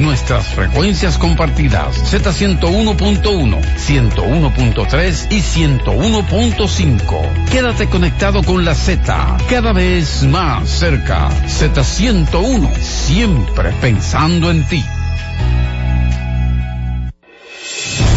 nuestras frecuencias compartidas Z101.1, 101.3 y 101.5. Quédate conectado con la Z, cada vez más cerca. Z101, siempre pensando en ti.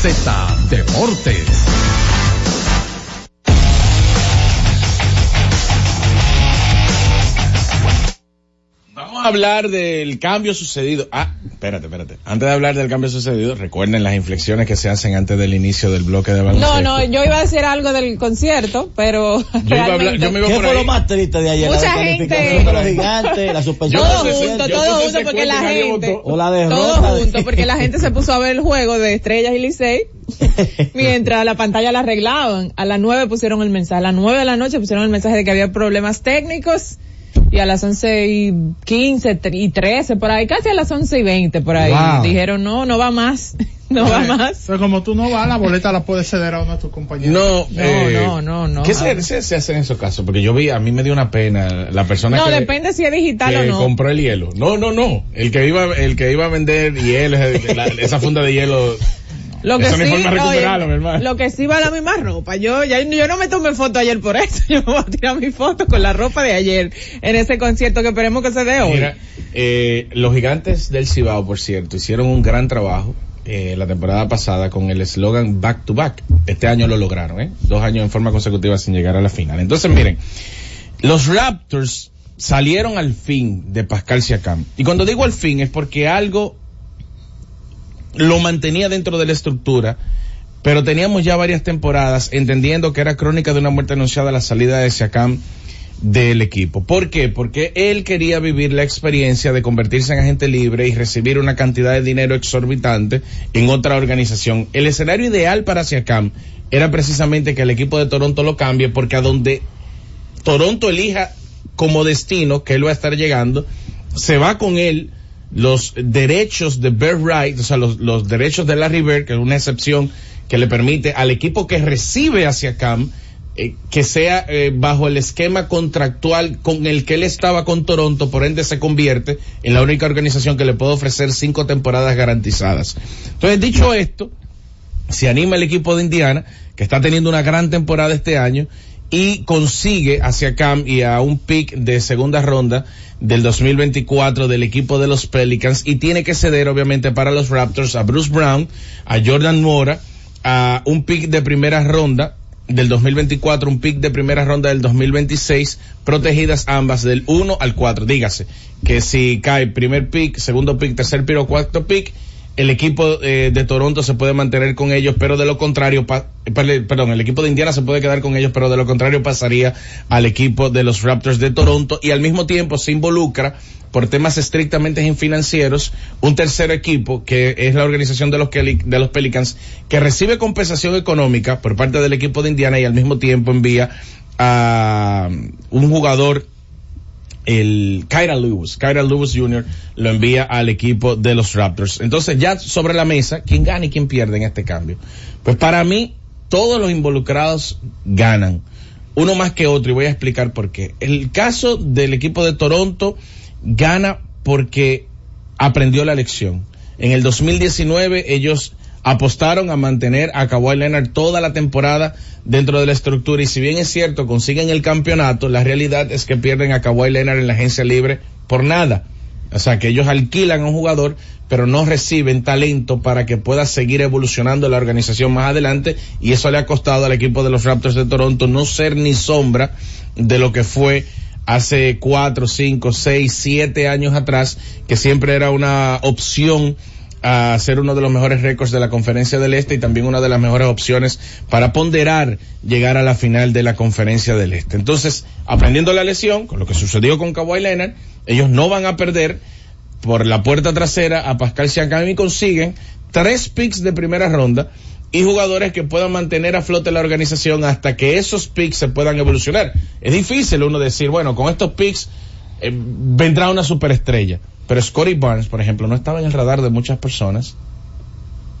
Z Deportes. Vamos a hablar del cambio sucedido. Ah, espérate, espérate. Antes de hablar del cambio sucedido, recuerden las inflexiones que se hacen antes del inicio del bloque de baloncesto. No, no, yo iba a decir algo del concierto, pero yo iba a hablar, yo me iba ¿Qué por fue ahí. lo más triste de ayer? Mucha la gente- de los gigantes, la suspensión todo junto, todo junto, porque la gente, votó. o la derrota. todo junto, porque la gente se puso a ver el juego de Estrellas y Licey, mientras la pantalla la arreglaban. A las nueve pusieron el mensaje, a las nueve de la noche pusieron el mensaje de que había problemas técnicos, y a las once y quince y trece por ahí, casi a las once y veinte por ahí, Wow. dijeron no, no va más, no va más. Pero como tú no vas, la boleta la puedes ceder a uno de tus compañeros. No, No, eh, no, no, no. ¿Qué se, se, se hace en esos casos? Porque yo vi, a mí me dio una pena la persona No, que, depende si es digital que o no. compró el hielo. No, no, no. El que iba, el que iba a vender hielo, la- esa funda de hielo. Lo que Eso sí, oye, lo que sí va la misma ropa. Yo, ya, yo no me tomé foto ayer por eso. Yo me voy a tirar mi foto con la ropa de ayer en ese concierto que esperemos que se dé hoy. Mira, eh, los gigantes del Cibao, por cierto, hicieron un gran trabajo eh, la temporada pasada con el eslogan Back to Back. Este año lo lograron, ¿eh? Dos años en forma consecutiva sin llegar a la final. Entonces, miren, los Raptors salieron al fin de Pascal Siakam. Y cuando digo al fin es porque algo lo mantenía dentro de la estructura, pero teníamos ya varias temporadas entendiendo que era crónica de una muerte anunciada la salida de Siakam del equipo. ¿Por qué? Porque él quería vivir la experiencia de convertirse en agente libre y recibir una cantidad de dinero exorbitante en otra organización. El escenario ideal para Siakam era precisamente que el equipo de Toronto lo cambie porque a donde Toronto elija como destino que él va a estar llegando, se va con él los derechos de Bird Right, o sea, los, los derechos de Larry Bird, que es una excepción que le permite al equipo que recibe hacia Cam eh, que sea eh, bajo el esquema contractual con el que él estaba con Toronto, por ende se convierte en la única organización que le puede ofrecer cinco temporadas garantizadas. Entonces, dicho esto, se anima el equipo de Indiana, que está teniendo una gran temporada este año, y consigue hacia Cam y a un pick de segunda ronda del 2024 del equipo de los Pelicans y tiene que ceder obviamente para los Raptors a Bruce Brown, a Jordan Mora, a un pick de primera ronda del 2024, un pick de primera ronda del 2026, protegidas ambas del 1 al 4. Dígase que si cae primer pick, segundo pick, tercer pick o cuarto pick, el equipo eh, de Toronto se puede mantener con ellos, pero de lo contrario, perdón, el equipo de Indiana se puede quedar con ellos, pero de lo contrario pasaría al equipo de los Raptors de Toronto. Y al mismo tiempo se involucra por temas estrictamente financieros un tercer equipo que es la organización de los, de los Pelicans que recibe compensación económica por parte del equipo de Indiana y al mismo tiempo envía a un jugador el Kyra Lewis, Kyra Lewis Jr. lo envía al equipo de los Raptors. Entonces ya sobre la mesa, ¿quién gana y quién pierde en este cambio? Pues para mí, todos los involucrados ganan. Uno más que otro y voy a explicar por qué. El caso del equipo de Toronto gana porque aprendió la lección. En el 2019 ellos apostaron a mantener a Kawhi Leonard toda la temporada dentro de la estructura y si bien es cierto consiguen el campeonato, la realidad es que pierden a Kawhi Leonard en la agencia libre por nada. O sea que ellos alquilan a un jugador pero no reciben talento para que pueda seguir evolucionando la organización más adelante y eso le ha costado al equipo de los Raptors de Toronto no ser ni sombra de lo que fue hace cuatro, cinco, seis, siete años atrás, que siempre era una opción a ser uno de los mejores récords de la conferencia del Este y también una de las mejores opciones para ponderar llegar a la final de la conferencia del Este. Entonces, aprendiendo la lesión, con lo que sucedió con Kawhi Leonard, ellos no van a perder por la puerta trasera a Pascal Siakam y consiguen tres picks de primera ronda y jugadores que puedan mantener a flote la organización hasta que esos picks se puedan evolucionar. Es difícil uno decir, bueno, con estos picks eh, vendrá una superestrella. Pero Scotty Barnes, por ejemplo, no estaba en el radar de muchas personas.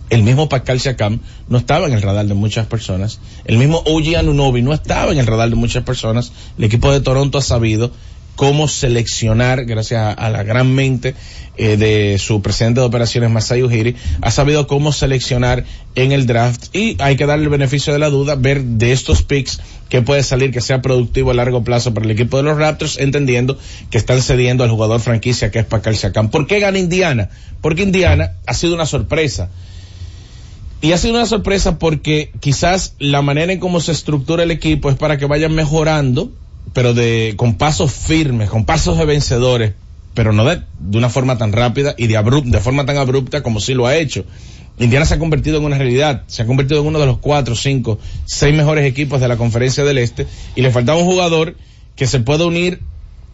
El mismo Pascal Siakam no estaba en el radar de muchas personas. El mismo OG Anunobi no estaba en el radar de muchas personas. El equipo de Toronto ha sabido cómo seleccionar, gracias a, la gran mente eh, de su presidente de operaciones, Masai Ujiri, ha sabido cómo seleccionar en el draft y hay que darle el beneficio de la duda, ver de estos picks que puede salir que sea productivo a largo plazo para el equipo de los Raptors, entendiendo que están cediendo al jugador franquicia que es Pascal Siakam. ¿Por qué gana Indiana? Porque Indiana ha sido una sorpresa. Y ha sido una sorpresa porque quizás la manera en cómo se estructura el equipo es para que vayan mejorando pero de con pasos firmes, con pasos de vencedores, pero no de, de una forma tan rápida y de, de forma tan abrupta como sí lo ha hecho. Indiana se ha convertido en una realidad, se ha convertido en uno de los cuatro, cinco, seis mejores equipos de la conferencia del Este y le faltaba un jugador que se pueda unir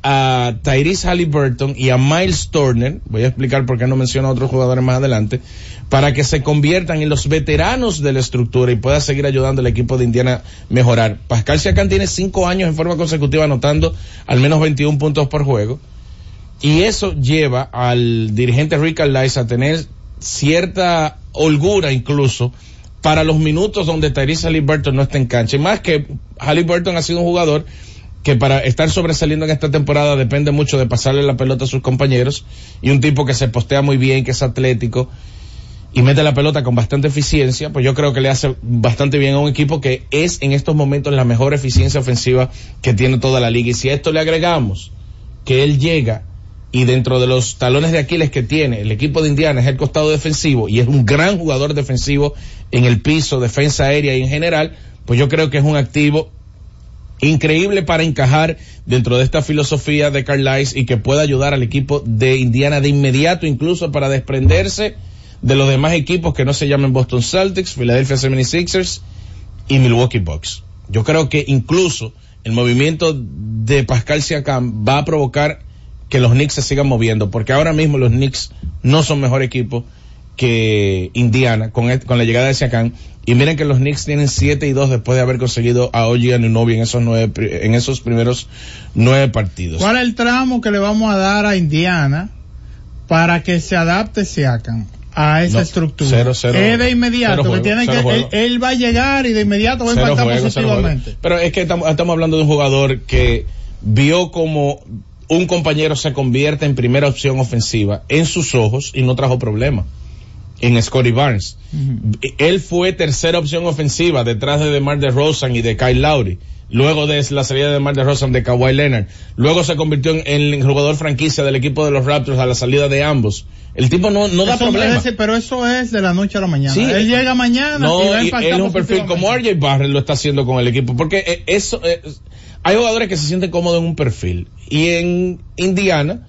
a Tyrese Halliburton y a Miles Turner, voy a explicar por qué no menciono a otros jugadores más adelante, para que se conviertan en los veteranos de la estructura y pueda seguir ayudando al equipo de Indiana a mejorar. Pascal Siakam tiene cinco años en forma consecutiva anotando al menos 21 puntos por juego y eso lleva al dirigente Rick Carlisle a tener cierta holgura incluso para los minutos donde Tyrese Halliburton no está en cancha. Más que Halliburton ha sido un jugador que para estar sobresaliendo en esta temporada depende mucho de pasarle la pelota a sus compañeros y un tipo que se postea muy bien, que es atlético y mete la pelota con bastante eficiencia, pues yo creo que le hace bastante bien a un equipo que es en estos momentos la mejor eficiencia ofensiva que tiene toda la liga. Y si a esto le agregamos que él llega y dentro de los talones de Aquiles que tiene el equipo de Indiana es el costado defensivo y es un gran jugador defensivo en el piso, defensa aérea y en general, pues yo creo que es un activo increíble para encajar dentro de esta filosofía de Carlisle y que pueda ayudar al equipo de Indiana de inmediato, incluso para desprenderse de los demás equipos que no se llamen Boston Celtics, Philadelphia 76ers y Milwaukee Bucks. Yo creo que incluso el movimiento de Pascal Siakam va a provocar que los Knicks se sigan moviendo, porque ahora mismo los Knicks no son mejor equipo que Indiana con, con la llegada de Siakam y miren que los Knicks tienen 7 y 2 después de haber conseguido a Oji Anunobi en esos nueve, en esos primeros nueve partidos. ¿Cuál es el tramo que le vamos a dar a Indiana para que se adapte Siakam? a esa No, estructura. cero, cero, es de inmediato, que tiene que, él, va a llegar y de inmediato va a impactar juego. positivamente. Pero es que estamos, estamos hablando de un jugador que vio como un compañero se convierte en primera opción ofensiva en sus ojos y no trajo problema. En Scotty Barnes. Él fue tercera opción ofensiva detrás de DeMar DeRozan y de Kyle Lowry. Luego de la salida de DeMar DeRozan de Kawhi Leonard. Luego se convirtió en, el jugador franquicia del equipo de los Raptors a la salida de ambos. El tipo no, no da Eso problema. merece, pero eso es de la noche a la mañana. Sí. él llega mañana No, y va a y impactar él es un perfil como. RJ Barrett lo está haciendo con el equipo, porque eh, eso, eh, hay jugadores que se sienten cómodos en un perfil. Y en Indiana,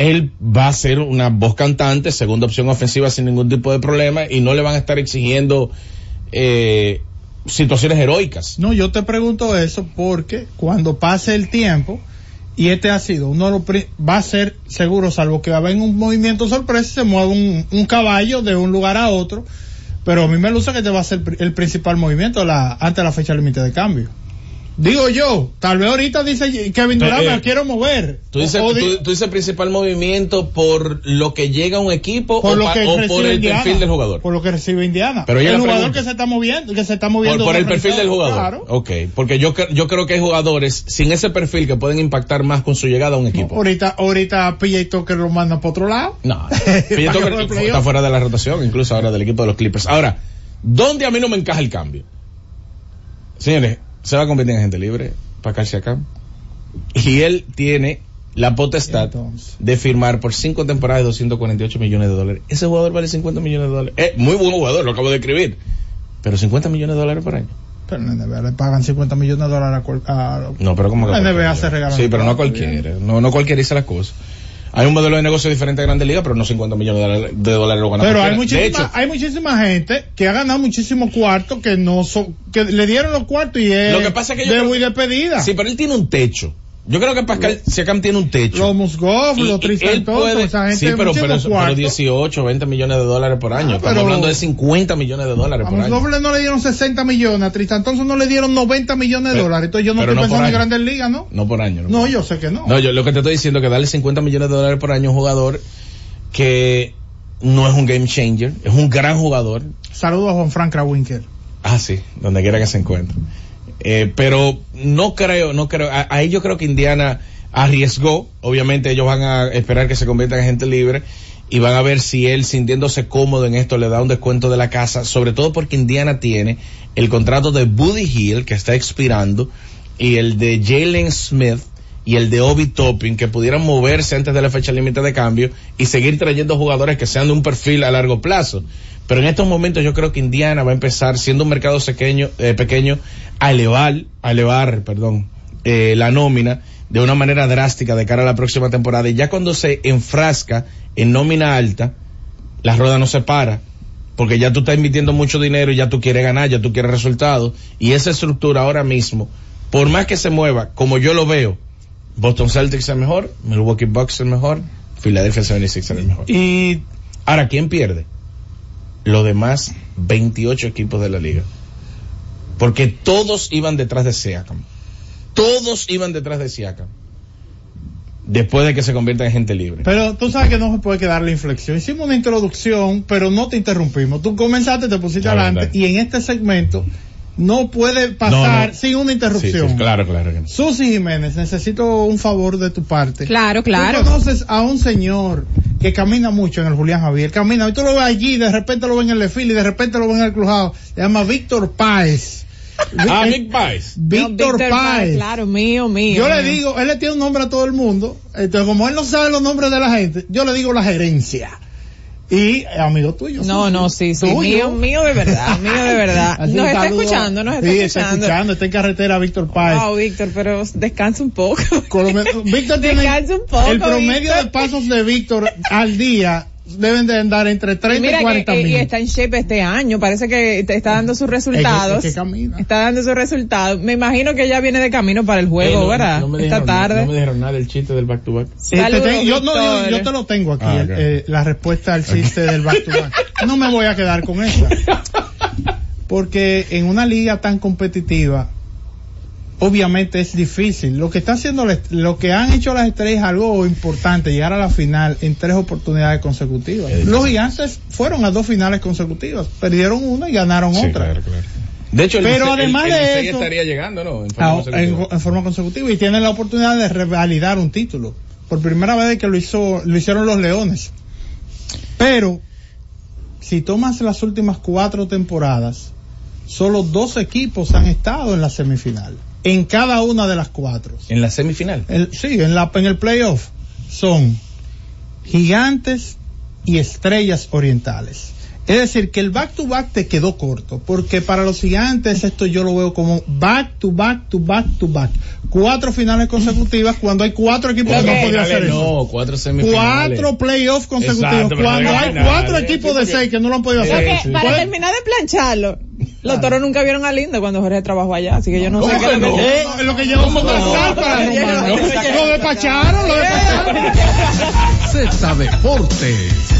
él va a ser una voz cantante, segunda opción ofensiva sin ningún tipo de problema, y no le van a estar exigiendo eh, situaciones heroicas. No, yo te pregunto eso porque cuando pase el tiempo, y este ha sido uno va a ser seguro, salvo que va a haber un movimiento sorpresa, se mueve un, caballo de un lugar a otro, pero a mí me luce que este va a ser el principal movimiento la, antes de la fecha límite de cambio. Digo yo, tal vez ahorita dice Kevin Durant, Eh, me quiero mover. Tú dices, O- tú, tú dices principal movimiento por lo que llega a un equipo por o, lo pa- que o recibe por el Indiana, perfil del jugador. Por lo que recibe Indiana. Pero el jugador pregunta- que se está moviendo, que se está Por, moviendo. por el perfil del jugador. Claro. Ok, porque yo, yo creo que hay jugadores sin ese perfil que pueden impactar más con su llegada a un equipo. Ahorita, ahorita PJ Tucker lo manda para otro lado. No, PJ Tucker está fuera de la rotación, incluso ahora del equipo de los Clippers. Ahora, ¿dónde a mí no me encaja el cambio? Señores, se va a convertir en gente libre para acá. Y él tiene la potestad Entonces. de firmar por cinco temporadas de 248 millones de dólares. Ese jugador vale 50 millones de dólares. Es muy buen jugador, lo acabo de escribir. Pero 50 millones de dólares por año. Pero en NBA le pagan 50 millones de dólares a, cual- a- No, pero como que NBA se Sí, pero no a cualquiera. No, no cualquiera dice las cosas. Hay un modelo de negocio diferente a Grande Liga, pero no 50 millones de dólares, de dólares lo gana Pero hay muchísima, De hecho, hay muchísima gente que ha ganado muchísimos cuartos que no son, que le dieron los cuartos y es Lo que pasa es que yo creo sí, pero él tiene un techo. Yo creo que Pascal Siakam tiene un techo. Los Musgov, los Tristan Thompson, puede- esa gente sí, pero, pero, eso- pero cuarto. 18, 20 millones de dólares por año. Ah, Estamos pero- hablando de 50 millones de dólares A por año. Musgov no le dieron 60 millones, a Tristan Thompson no le dieron 90 millones de dólares. Entonces yo no estoy no pensando en grandes ligas, ¿no? No por año. No, por año. yo sé que no. No, yo lo que te estoy diciendo es que darle 50 millones de dólares por año a un jugador que no es un game changer, es un gran jugador. Saludos a Juan Frank Krawinkel. Ah, sí, donde quiera que se encuentre. Eh, pero no creo, no creo, a- ahí yo creo que Indiana arriesgó, obviamente ellos van a esperar que se convierta en agente libre y van a ver si él sintiéndose cómodo en esto le da un descuento de la casa, sobre todo porque Indiana tiene el contrato de Buddy Hill que está expirando y el de Jalen Smith y el de Obi Topping que pudieran moverse antes de la fecha límite de cambio y seguir trayendo jugadores que sean de un perfil a largo plazo. Pero en estos momentos yo creo que Indiana va a empezar, siendo un mercado pequeño, eh, pequeño a elevar, a elevar, perdón, eh, la nómina de una manera drástica de cara a la próxima temporada. Y ya cuando se enfrasca en nómina alta, la rueda no se para. Porque ya tú estás invirtiendo mucho dinero y ya tú quieres ganar, ya tú quieres resultados. Y esa estructura ahora mismo, por más que se mueva, como yo lo veo, Boston Celtics es mejor, Milwaukee Bucks es mejor, Philadelphia 76 es mejor. Y Ahora, ¿quién pierde? Los demás 28 equipos de la liga. Porque todos iban detrás de Siakam. Todos iban detrás de Siakam. Después de que se convierta en gente libre. Pero tú sabes que no se puede quedar la inflexión. Hicimos una introducción, pero no te interrumpimos. Tú comenzaste, te pusiste La adelante verdad. y en este segmento no puede pasar No, no. sin una interrupción. sí, claro, claro que no. Susi Jiménez, necesito un favor de tu parte. Claro, claro. Tú conoces a un señor que camina mucho en el Julián Javier, camina, y tú lo ves allí, de repente lo ves en el desfile, y de repente lo ves en el crujado. Se llama Víctor Páez. Ah, Vi- Big Pies. Víctor Páez. Claro, mío, mío. Yo le digo, él le tiene un nombre a todo el mundo, entonces como él no sabe los nombres de la gente, yo le digo la gerencia. Y eh, amigo tuyo. No, no, sí, sí. Mío, mío de verdad, mío de verdad. Nos está escuchando, nos está sí, escuchando. está escuchando, está en carretera Víctor Páez. Wow, Víctor, pero descansa un poco. Víctor tiene Descansa un poco, el promedio Víctor. de pasos de Víctor al día deben de andar entre 30 y, Mira 40 que, mil. y está en shape este año, parece que te está dando sus resultados. Es que- es que. Está dando sus resultados. Me imagino que ya viene de camino para el juego, Eh, no- ¿verdad? no me Esta dijeron- tarde. No me dijeron nada del chiste del back to back. Te Saludos, tengo- yo, no, yo, yo te lo tengo aquí, Ah, el- ok. eh, la respuesta al chiste del back to back. No me voy a quedar con esa. Porque en una liga tan competitiva, obviamente es difícil. Lo que está haciendo, lo que han hecho las estrellas es algo importante, llegar a la final en tres oportunidades consecutivas. Los gigantes fueron a dos finales consecutivas, perdieron una y ganaron Sí, otra. claro, claro. De hecho, el Pero el- además el de Licey eso- estaría llegando, ¿no? En forma Ah, en forma consecutiva y tienen la oportunidad de revalidar un título por primera vez que lo hizo lo hicieron los Leones pero si tomas las últimas cuatro temporadas solo dos equipos han estado en la semifinal en cada una de las cuatro En la semifinal. El- sí en la en el playoff son gigantes y estrellas orientales es decir, que el back to back te quedó corto, porque para los gigantes esto yo lo veo como back to back to back to back. Cuatro finales consecutivas cuando hay cuatro equipos que no podían hacer eso. No, cuatro semifinales. Cuatro playoffs consecutivos Exacto, cuando no hay finales, cuatro equipos de seis que no lo han podido hacer. Sí. para Puede- terminar de plancharlo, los toros nunca vieron a Lindo cuando Jorge trabajó allá, así que yo no sé ¿Cómo qué que es lo no? que... Eh, es lo que montón para no, Romano. no, no, Lo despacharon, lo despacharon. Z Deportes.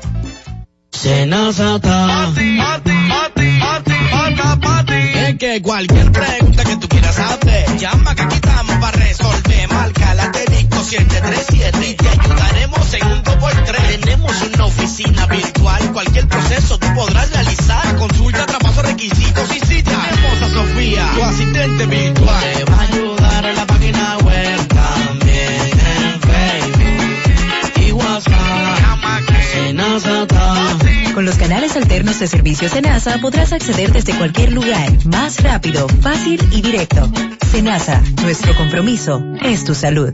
Senazata. Es que cualquier pregunta que tú quieras hacer, llama que aquí estamos para resolver. Marca la asterisco 737 y te ayudaremos en un 2x3. Tenemos una oficina virtual, cualquier proceso tú podrás realizar. Consulta, traspaso, requisitos y si tenemos a Sofía, tu asistente virtual. Te va a ayudar en la página web, también en Facebook y WhatsApp. Senazata. Con los canales alternos de servicio Senasa podrás acceder desde cualquier lugar, más rápido, fácil y directo. Senasa, nuestro compromiso es tu salud.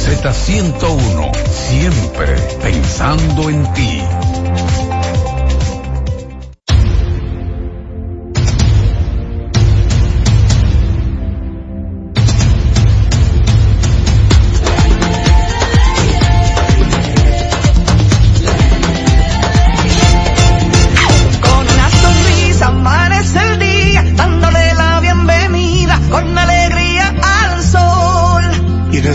Z101, siempre pensando en ti.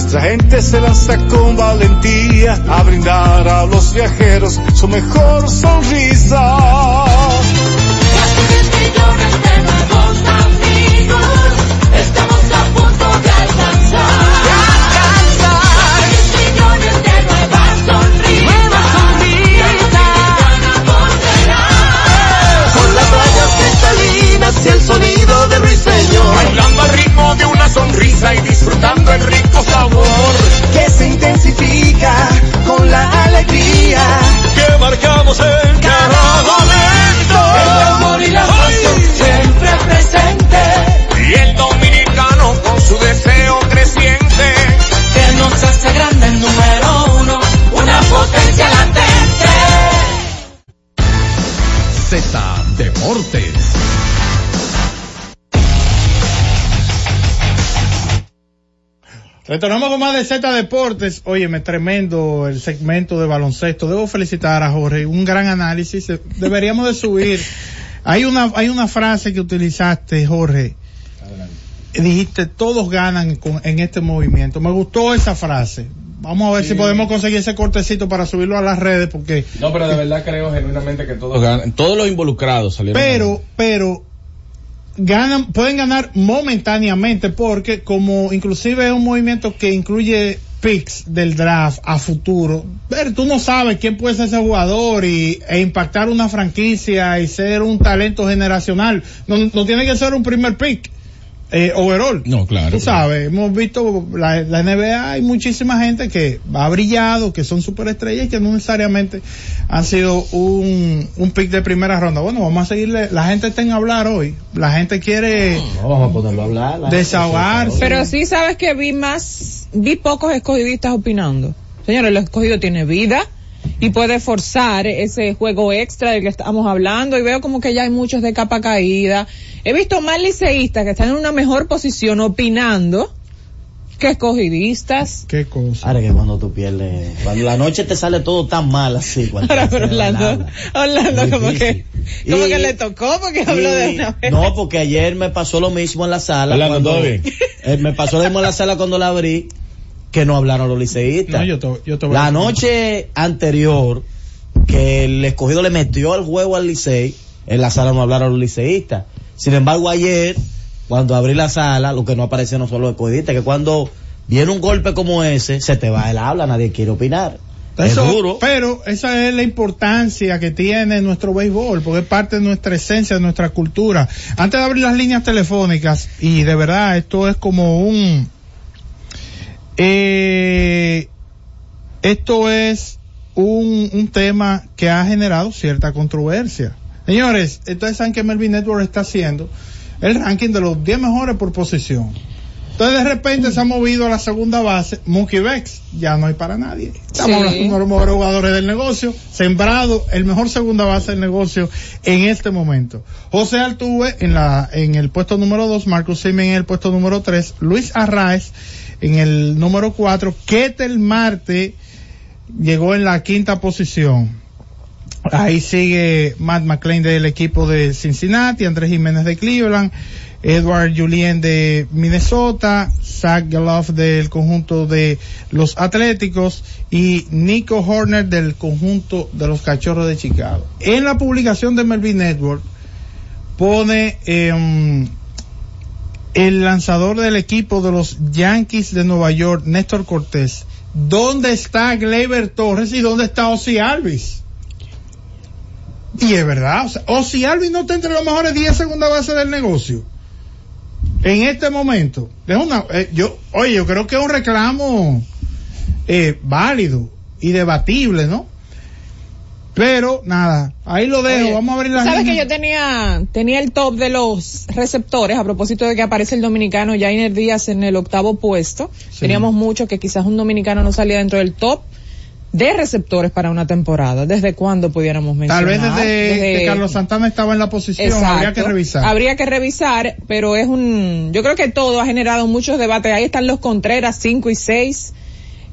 Nuestra gente se lanza con valentía a brindar a los viajeros su mejor sonrisa. millones de nuevos amigos, estamos a punto de alcanzar. De alcanzar. millones de nuevas sonrisas. Nuevas sonrisas. Con las rayas cristalinas y el sonido de ruiseñor. Bailando al ritmo de una sonrisa y disfrutando el se con la alegría que marcamos en cada momento. El amor y la pasión siempre presente. Y el dominicano con su deseo creciente que nos hace grande el número uno, una potencia latente. Z Deportes. Retornamos con más de Z Deportes. Óyeme, tremendo el segmento de baloncesto. Debo felicitar a Jorge, un gran análisis. Deberíamos de subir. Hay una, hay una frase que utilizaste, Jorge. Dijiste, todos ganan con- en este movimiento. Me gustó esa frase. Vamos a ver si podemos conseguir ese cortecito para subirlo a las redes porque No, pero de verdad creo genuinamente que todos ganan. Todos los involucrados salieron. pero, pero ganan, pueden ganar momentáneamente porque como inclusive es un movimiento que incluye picks del draft a futuro, pero tú no sabes quién puede ser ese jugador y, e impactar una franquicia y ser un talento generacional. No, no tiene que ser un primer pick. Eh, overall. No, claro. Tú sabes, hemos visto la, la NBA, hay muchísima gente que ha brillado, que son superestrellas y que no necesariamente han sido un, un pick de primera ronda. Bueno, vamos a seguirle, la gente está en hablar hoy, la gente quiere No, vamos a ponerlo a hablar. la- desahogarse. Pero sí sabes que vi más, vi pocos escogidistas opinando. Señores, el escogido tiene vida y puede forzar ese juego extra del que estamos hablando y veo como que ya hay muchos de capa caída. He visto más liceístas que están en una mejor posición opinando que escogidistas. Qué cosa. Ahora que cuando tú pierdes, cuando la noche te sale todo tan mal así, cuando Ahora, pero Orlando. Orlando como que, como Y- que le tocó porque habló de una vez. No, porque ayer me pasó lo mismo en la sala. Orlando, cuando-. Eh, me pasó lo mismo en la sala cuando la abrí, que no hablaron los liceístas. No, yo yo la noche anterior, que el escogido le metió el juego al licey, en la sala no hablaron los liceístas. Sin embargo, ayer, cuando abrí la sala, lo que no apareció no son los escogidistas, que cuando viene un golpe como ese, se te va el habla, nadie quiere opinar. Eso, es duro. Pero esa es la importancia que tiene nuestro béisbol, porque es parte de nuestra esencia, de nuestra cultura. Antes de abrir las líneas telefónicas, y de verdad esto es como un... Eh, esto es un, un tema que ha generado cierta controversia. Señores, ustedes saben que Melvin Network está haciendo el ranking de los 10 mejores por posición. Entonces de repente se ha movido a la segunda base, Mookie Bex, ya no hay para nadie. Estamos Sí. hablando de uno de los mejores jugadores del negocio, sembrado, el mejor segunda base del negocio en este momento. José Altuve en la, en el puesto número 2, Marcus Simen en el puesto número 3, Luis Arraez en el número 4, Ketel Marte llegó en la quinta posición. Ahí sigue Matt McLean del equipo de Cincinnati, Andrés Jiménez de Cleveland, Edward Julien de Minnesota, Zach Geloff del conjunto de los Atléticos y Nico Horner del conjunto de los Cachorros de Chicago. En la publicación de Melvin Network pone em, el lanzador del equipo de los Yankees de Nueva York, Néstor Cortés. ¿Dónde está Gleyber Torres y dónde está Ozzy Alvis? Y es verdad, o sea, Ozzy Alvis no está entre los mejores 10 segunda base del negocio. En este momento, es una, eh, yo, oye, yo creo que es un reclamo eh, válido y debatible, ¿no? Pero nada, ahí lo dejo, Oye, vamos a abrir la Sabes que yo tenía, tenía el top de los receptores a propósito de que aparece el dominicano Jainer Díaz en el octavo puesto. Teníamos mucho que quizás un dominicano no salía dentro del top de receptores para una temporada. ¿Desde cuándo pudiéramos Tal mencionar? vez desde, que Carlos Santana estaba en la posición, Exacto. habría que revisar. Habría que revisar, pero es un, yo creo que todo ha generado muchos debates. Ahí están los Contreras 5 y 6.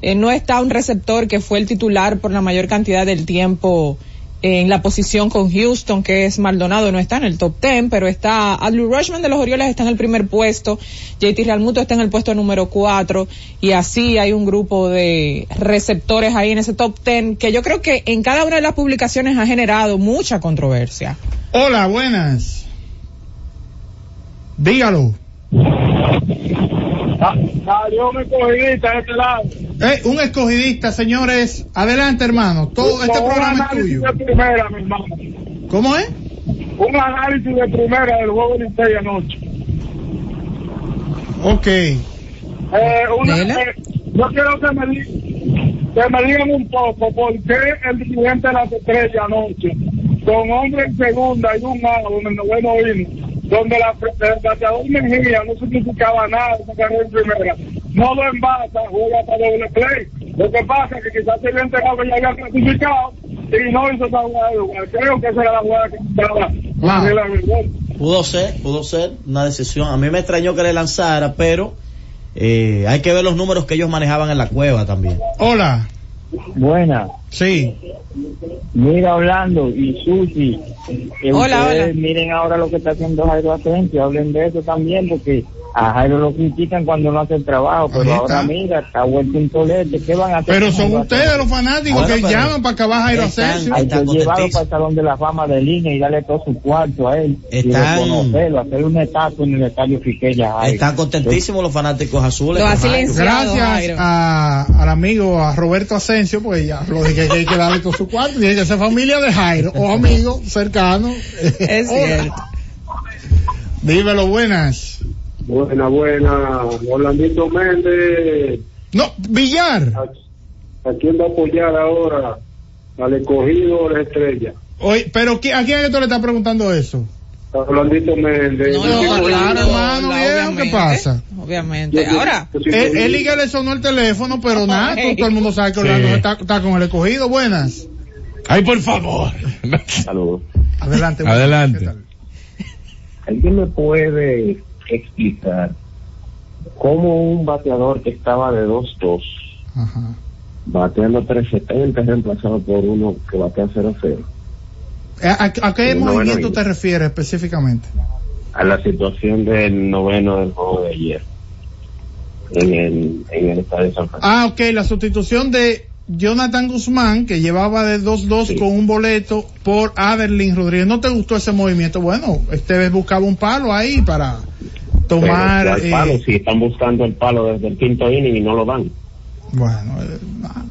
Eh, no está un receptor que fue el titular por la mayor cantidad del tiempo en la posición con Houston, que es Maldonado, no está en el top 10, pero está Adley Rushman de los Orioles está en el primer puesto, JT Realmuto está en el puesto número 4, y así hay un grupo de receptores ahí en ese top 10, que yo creo que en cada una de las publicaciones ha generado mucha controversia. Hola, buenas. Dígalo. Salió un escogidista de este lado. Eh, un escogidista, señores. Adelante, hermano. Todo este programa es tuyo. de primera, mi hermano. ¿Cómo es? Un análisis de primera del juego de Licey anoche. Ok. Eh, una, eh, yo quiero que me, que me digan un poco por qué el dirigente de las estrellas anoche, con hombre en segunda y un out en el noveno inning, donde la, el bateador Mejía no significaba nada esa carrera en primera, no lo envasa, juega para doble play. Lo que pasa es que quizás se había enterado que ya había clasificado y no hizo esa jugada de lugar. Creo que esa era la jugada que estaba la del gol. Pudo ser, pudo ser una decisión. A mí me extrañó que le lanzara, pero eh, hay que ver los números que ellos manejaban en la cueva también. Hola. Buena. Sí. Mira, Orlando y Susi. que Hola, ustedes hola. Miren ahora lo que está haciendo Jairo Asensio. Hablen de eso también, porque a Jairo lo critican cuando no hace el trabajo. Pero ahora mira, está vuelto un tolete. ¿Qué van a hacer? Pero son ustedes los fanáticos que llaman para acabar Jairo están- Asensio. Hay que llevarlo para el Salón de la Fama de línea y darle todo su cuarto a él. Y Están- reconocerlo, hacer una estatua en el estadio a Jairo. Están contentísimos los fanáticos azules. Lo ha con Jairo. silenciado. Gracias a, al amigo, a Roberto Asensio, pues ya lo dije que hay que darle todo su cuarto, tiene que ser familia de Jairo, o amigo cercano. Es cierto. Dímelo, buenas. Buena, buena. Orlandito Méndez. No, Villar. ¿A quién va a apoyar ahora? ¿Al escogido o a la estrella? Oye, pero ¿qui- ¿a quién es que tú le estás preguntando eso? A Orlandito Méndez. No, No, no, claro, hermano, obviamente, ¿qué pasa? Obviamente. Ahora, Él, él y que le sonó el teléfono, pero nada, todo, todo el mundo sabe que Orlando Sí. está, está con el escogido. Buenas. Ay, por favor. Saludos. Adelante. buenas. Adelante. ¿Alguien me puede explicar cómo un bateador que estaba de 2-2, Ajá. bateando 370, es reemplazado por uno que batea 0-0? ¿A, a- a qué movimiento te refieres específicamente? A la situación del noveno del juego de ayer en el, en el estadio de San Francisco. Ah, ok, la sustitución de Jonathan Guzmán, que llevaba de 2-2 Sí. con un boleto por Adelín Rodríguez. ¿No te gustó ese movimiento? Bueno, este vez buscaba un palo ahí para tomar... Pero, ¿cuál eh, palo? Si están buscando el palo desde el quinto inning y no lo dan. Bueno, eh,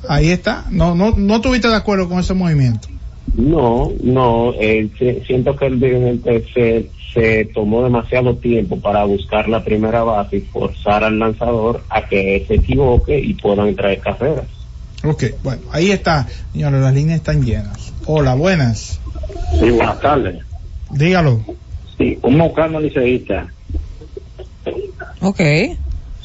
ahí está. No, no, no estuviste de acuerdo con ese movimiento. No, no, eh, si- siento que el dirigente se, se tomó demasiado tiempo para buscar la primera base y forzar al lanzador a que se equivoque y puedan traer carreras. Ok, bueno, ahí está. Señores, las líneas están llenas. Hola, buenas. Sí, buenas tardes. Dígalo. Sí, un mocano liceísta. ok.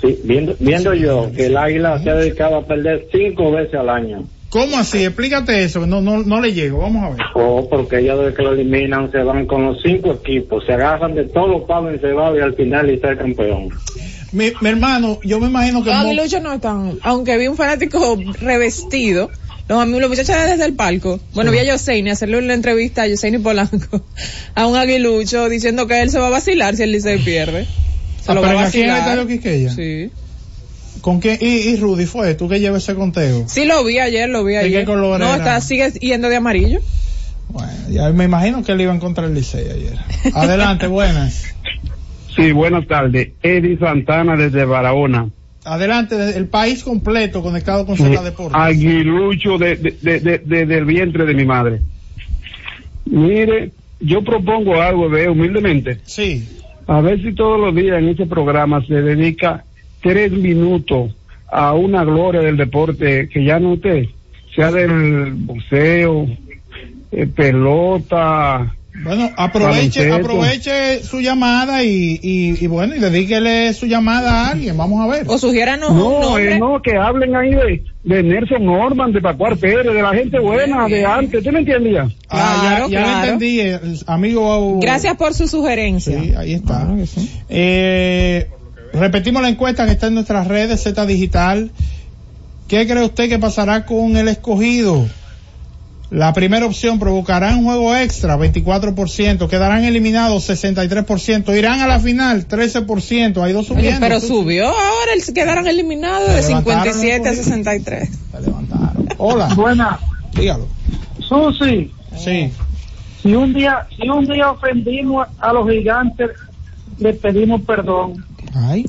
Sí, viendo, viendo yo que el águila se ha dedicado a perder cinco veces al año. ¿Cómo así? Explícate eso. No, no, no le llego. Vamos a ver. O porque ellos desde que lo eliminan se van con los cinco equipos, se agarran de todos los palos encebados y al final está el campeón. Mi, mi hermano, yo me imagino que... Los aguiluchos no están, aunque vi un fanático revestido, Los, amigos- los muchachos desde el palco. Bueno, vi a Yoseini hacerle una entrevista a Yoseini Polanco, a un aguilucho, diciendo que él se va a vacilar si el Licey pierde. Se Ah, lo va a aquí en vacilar. Sí. ¿Con quién? Y, y Rudy fue, tú que llevas ese conteo. Sí, lo vi ayer, lo vi ¿De ayer. qué color no, era? está, sigue yendo de amarillo. Bueno, ya me imagino que él iba a encontrar el Licey ayer. Adelante, buenas. Sí, buenas tardes. Eddie Santana desde Barahona. Adelante, el país completo conectado con Zeta Deportes. Aguilucho de, de- de- de- de- del vientre de mi madre. Mire, yo propongo algo, ve, humildemente. Sí. A ver si todos los días en este programa se dedica tres minutos a una gloria del deporte que ya no usted, sea del boxeo, eh, pelota. Bueno, aproveche, aproveche su llamada y, y, y bueno, y dedíquele su llamada a alguien, vamos a ver. O sugiéranos un No, eh, no, que hablen ahí de, de Nelson Norman, de Pacuar Pérez, de la gente buena, de antes, ¿tú me entiendes ya? Ah, ya, Claro, ya lo claro. entendí, eh, amigo. Gracias por su sugerencia. Sí, ahí está. Eh, repetimos la encuesta que está en nuestras redes, Z Digital. ¿Qué cree usted que pasará con el escogido? La primera opción provocará un juego extra, 24%, quedarán eliminados 63%, irán a la final 13%, hay dos Oye, subiendo. pero Tú- subió ahora, el, quedaron eliminados de Se levantaron 57 a un poquito. 63. Hola. Buena. Dígalo. Susi, Sí. si un día, si un día ofendimos a los gigantes, le pedimos perdón. Ay,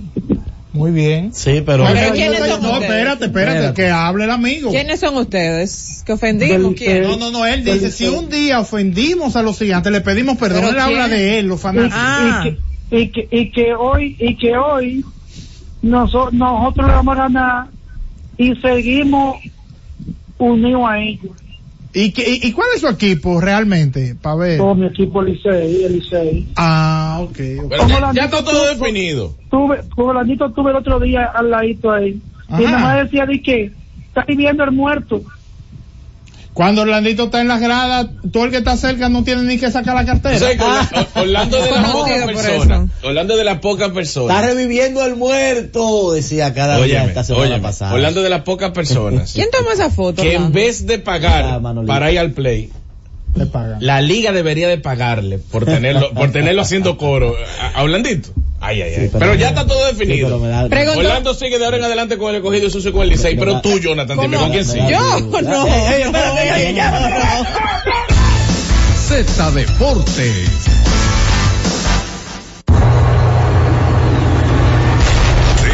muy bien. Sí, pero... Pero ¿quiénes son No, ustedes? espérate, espérate, Espérate. que hable el amigo. ¿Quiénes son ustedes? ¿Que ofendimos? ¿Quién? No, no, no, él dice, si un día ofendimos a los gigantes, le pedimos perdón, ¿Pero él habla quién? de él, los fanáticos. Ah. Y, que, y, que, y que hoy, y que hoy noso- nosotros le vamos a ganar y seguimos unidos a ellos. ¿Y, qué- y, y cuál es su equipo realmente? Para ver. Todo mi equipo Licey, el Licey. Ah, ok. ok. Pero ya, ya está todo definido. Tuve, tuve el otro día al ladito ahí. Ajá. Y nada más decía de que está viviendo el muerto. Cuando Orlandito está en las gradas, todo el que está cerca no tiene ni que sacar la O cartera. sea, Orla- Orlando de las pocas personas. Orlando de las pocas Está personas. reviviendo el muerto, decía cada día esta semana óyeme, pasada. Orlando de las pocas personas. ¿Quién tomó esa foto? que en vez de Ah, pagar Manolito. para ir al play, Le pagan. la liga debería de pagarle por tenerlo, por tenerlo haciendo coro a, a Orlandito. Ay, ay, ay. Sí, pero, pero- ya está todo Sí, definido. pero me da- Orlando sigue de ahora en adelante con el escogido y sucio con el Licey, pero tú, Jonathan, dime con quién sigue. Yo, no. Z Deportes.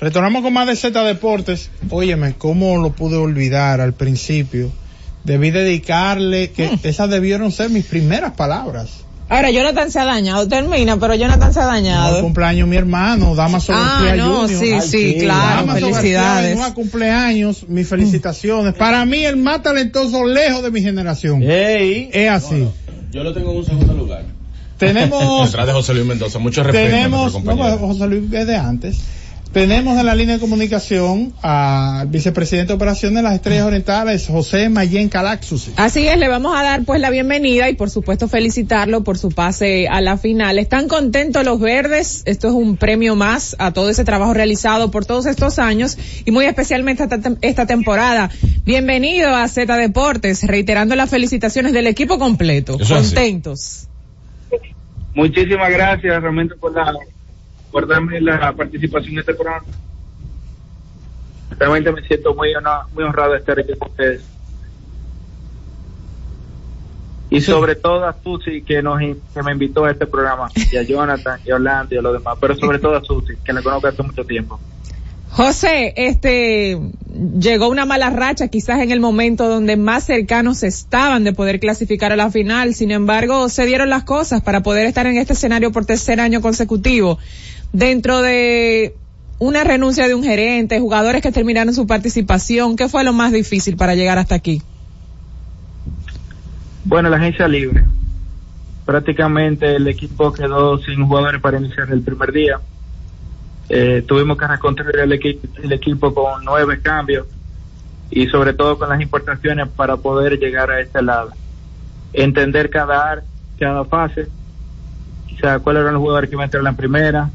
Retornamos con más de Z Deportes. Óyeme, ¿cómo lo pude olvidar al principio? Debí dedicarle, que esas debieron ser mis primeras palabras. Ahora, Jonathan se ha dañado, termina, pero Jonathan se ha No, dañado. cumpleaños mi hermano, Dama Ah, Sobertía no, Junior. sí, sí, claro, Dama felicidades. Sobertía, cumpleaños, mis felicitaciones. Para mí, el más talentoso lejos de mi generación. Es así. Yo lo tengo en un segundo lugar. Tenemos, Detrás de José Luis Mendoza. Mucho respeto. tenemos, no, José Luis es de antes. Tenemos en la línea de comunicación al vicepresidente de operaciones de las Estrellas Orientales, José Mayen Calaxus. Así es, le vamos a dar pues la bienvenida y por supuesto felicitarlo por su pase a la final. Están contentos los verdes, esto es un premio más a todo ese trabajo realizado por todos estos años y muy especialmente esta, esta temporada. Bienvenido a Z Deportes, reiterando las felicitaciones del equipo completo. Eso es así. Contentos. Muchísimas gracias realmente por la darme la participación en este programa. Realmente me siento muy, muy honrado de estar aquí con ustedes. Y sobre todo a Susi que nos que me invitó a este programa, y a Jonathan, y a Orlando y a los demás, pero sobre todo a Susi, que la conozco hace mucho tiempo. José, este, llegó una mala racha quizás en el momento donde más cercanos estaban de poder clasificar a la final. Sin embargo, se dieron las cosas para poder estar en este escenario por tercer año consecutivo. Dentro de una renuncia de un gerente, jugadores que terminaron su participación, ¿qué fue lo más difícil para llegar hasta aquí? Bueno, la agencia libre. Prácticamente el equipo quedó sin jugadores para iniciar el primer día. Eh, tuvimos que reconstruir el, equi- el equipo con nueve cambios y sobre todo con las importaciones para poder llegar a este lado. Entender cada, cada fase, o sea, cuáles eran los jugadores que iban a entrar en la primera,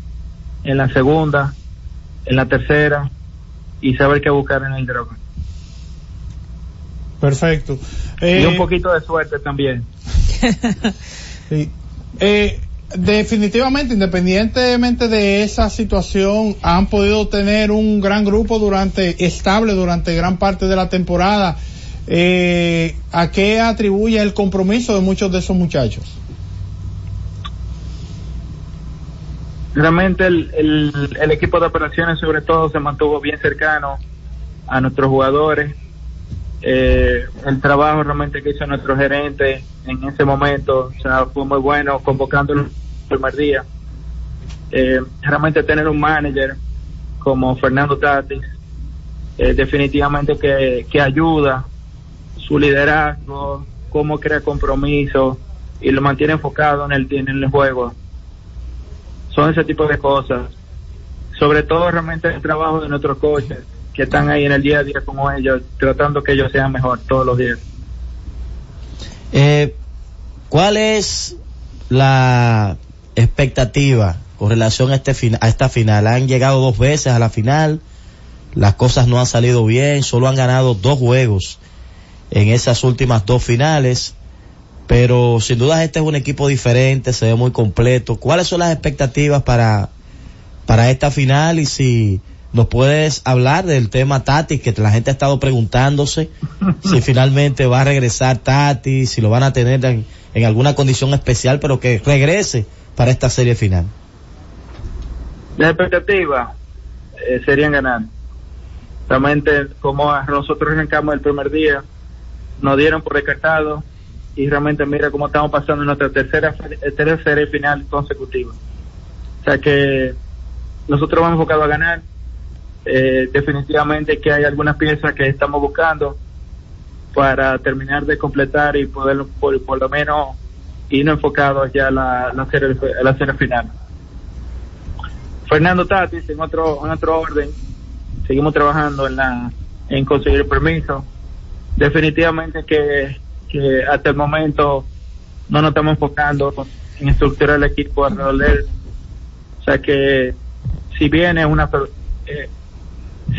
en la segunda, en la tercera y saber qué buscar en el droga. Perfecto. y Eh, un poquito de suerte también. Sí. Eh, definitivamente, independientemente de esa situación, han podido tener un gran grupo durante, estable durante gran parte de la temporada. Eh, ¿A qué atribuye el compromiso de muchos de esos muchachos? Realmente el, el, el equipo de operaciones sobre todo se mantuvo bien cercano a nuestros jugadores. Eh, el trabajo realmente que hizo nuestro gerente en ese momento o sea, fue muy bueno convocándolo el primer día. Eh, realmente tener un manager como Fernando Tatis eh, definitivamente que, que ayuda su liderazgo, cómo crea compromiso y lo mantiene enfocado en el, en el juego son ese tipo de cosas. Sobre todo realmente el trabajo de nuestros coaches que están ahí en el día a día como ellos, tratando que ellos sean mejor todos los días. Eh, ¿Cuál es la expectativa con relación a, este a esta final? Han llegado dos veces a la final, las cosas no han salido bien, solo han ganado dos juegos en esas últimas dos finales, pero sin duda este es un equipo diferente, se ve muy completo. ¿Cuáles son las expectativas para, para esta final y si nos puedes hablar del tema Tati, que la gente ha estado preguntándose si finalmente va a regresar Tati, si lo van a tener en, en alguna condición especial, pero que regrese para esta serie final. Las expectativas eh, serían ganar. Realmente, como nosotros arrancamos el primer día, nos dieron por descartado y realmente mira cómo estamos pasando en nuestra tercera, tercera final consecutiva. O sea que nosotros vamos enfocados a ganar Eh, definitivamente que hay algunas piezas que estamos buscando para terminar de completar y poder por, lo menos ir enfocados ya a la, la serie, a la serie final. Fernando Tatis, en otro, en otro orden, seguimos trabajando en la en conseguir el permiso. Definitivamente que, que hasta el momento no nos estamos enfocando en estructurar el equipo alrededor de. O sea que si viene una eh,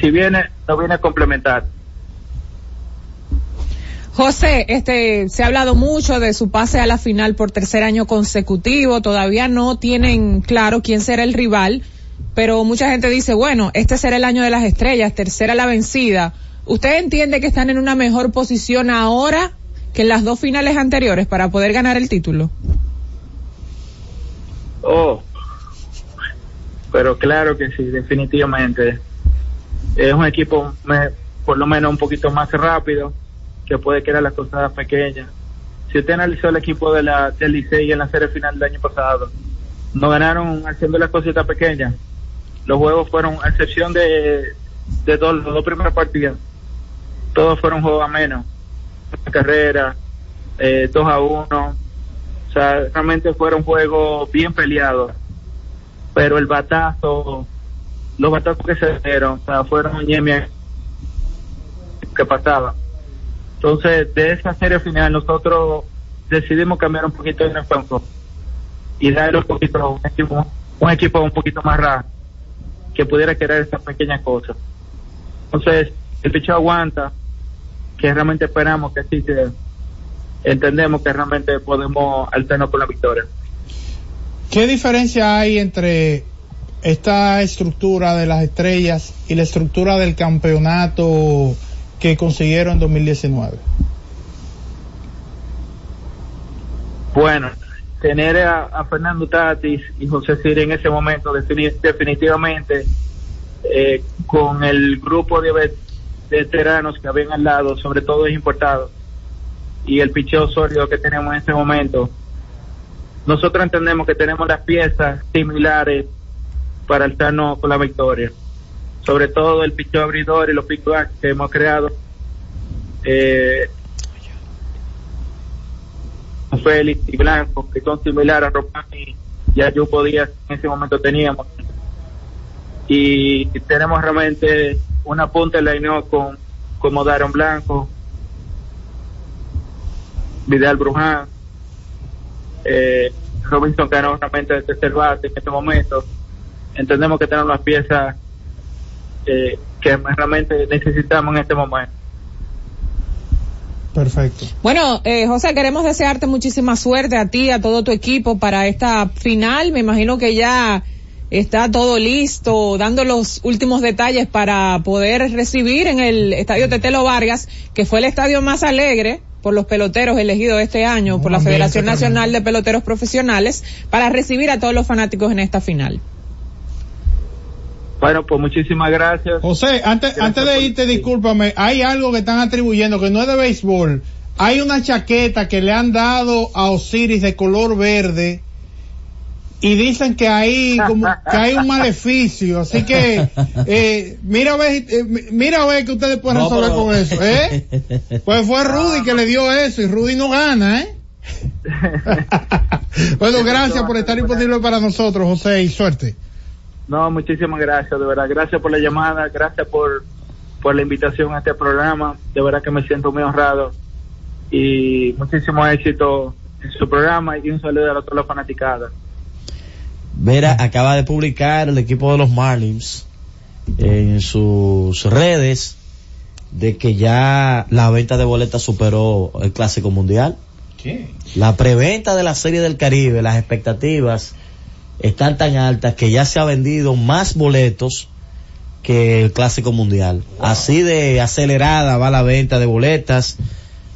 si viene, no viene a complementar. José, este, se ha hablado mucho de su pase a la final por tercer año consecutivo. Todavía no tienen claro quién será el rival, pero mucha gente dice, bueno, este será el año de las estrellas, tercera la vencida. ¿Usted entiende que están en una mejor posición ahora que en las dos finales anteriores para poder ganar el título? Oh, pero claro que sí, definitivamente. Es un equipo me- por lo menos un poquito más rápido, que puede crear las cosas pequeñas. Si usted analizó el equipo de la del Licey en la serie final del año pasado, no ganaron haciendo las cositas pequeñas. Los juegos fueron, a excepción de, de dos, los dos primeros partidos, todos fueron juegos a menos. Carrera, eh, 2 a 1. O sea, realmente fueron juegos bien peleados. Pero el batazo, los batazos que se dieron, o sea, fueron ñemia que pasaba. Entonces, de esa serie final, nosotros decidimos cambiar un poquito de enfoque y darle un poquito, un equipo, un equipo un poquito más raro, que pudiera querer estas pequeñas cosas. Entonces, el picho aguanta, que realmente esperamos que sí, que entendemos que realmente podemos alternar con la victoria. ¿Qué diferencia hay entre esta estructura de las estrellas y la estructura del campeonato que consiguieron en 2019? Bueno, tener a, a Fernando Tatis y José Siri en ese momento defini- definitivamente eh, con el grupo de veteranos que habían al lado, sobre todo es importado, y el picheo sólido que tenemos en este momento, nosotros entendemos que tenemos las piezas similares para alzarnos con la victoria. Sobre todo el picheo abridor y los pick que hemos creado. Eh, Félix y Blanco, que son similares a Romani y a Yupo Díaz en ese momento teníamos. Y tenemos realmente una punta en la INO con como Daron Blanco, Vidal Bruján, eh, Robinson Cano realmente de tercer bate en este momento. Entendemos que tenemos las piezas eh, que realmente necesitamos en este momento. Perfecto. Bueno, eh, José, queremos desearte muchísima suerte a ti, a todo tu equipo para esta final. Me imagino que ya está todo listo, dando los últimos detalles para poder recibir en el estadio Tetelo Vargas, que fue el estadio más alegre por los peloteros elegidos este año por la Federación. Nacional de Peloteros Profesionales, para recibir a todos los fanáticos en esta final. Bueno, pues muchísimas gracias. José, antes, antes de irte, discúlpame, hay algo que están atribuyendo que no es de béisbol. Hay una chaqueta que le han dado a Osiris de color verde y dicen que hay como que hay un maleficio, así que eh, mira a ver, eh, mira a ver que ustedes pueden No, resolver pero- con eso, ¿eh? Pues fue Rudy que le dio eso y Rudy no gana, ¿eh? bueno, gracias por estar disponible para nosotros, José, y suerte. No, muchísimas gracias, de verdad. Gracias por la llamada, gracias por, por la invitación a este programa. De verdad que me siento muy honrado. Y muchísimo éxito en su programa y un saludo a todos los fanaticadas. Vera acaba de publicar el equipo de los Marlins en sus redes de que ya la venta de boletas superó el Clásico Mundial. ¿Qué? La preventa de la Serie del Caribe, las expectativas están tan altas que ya se ha vendido más boletos que el Clásico Mundial. Así de acelerada va la venta de boletas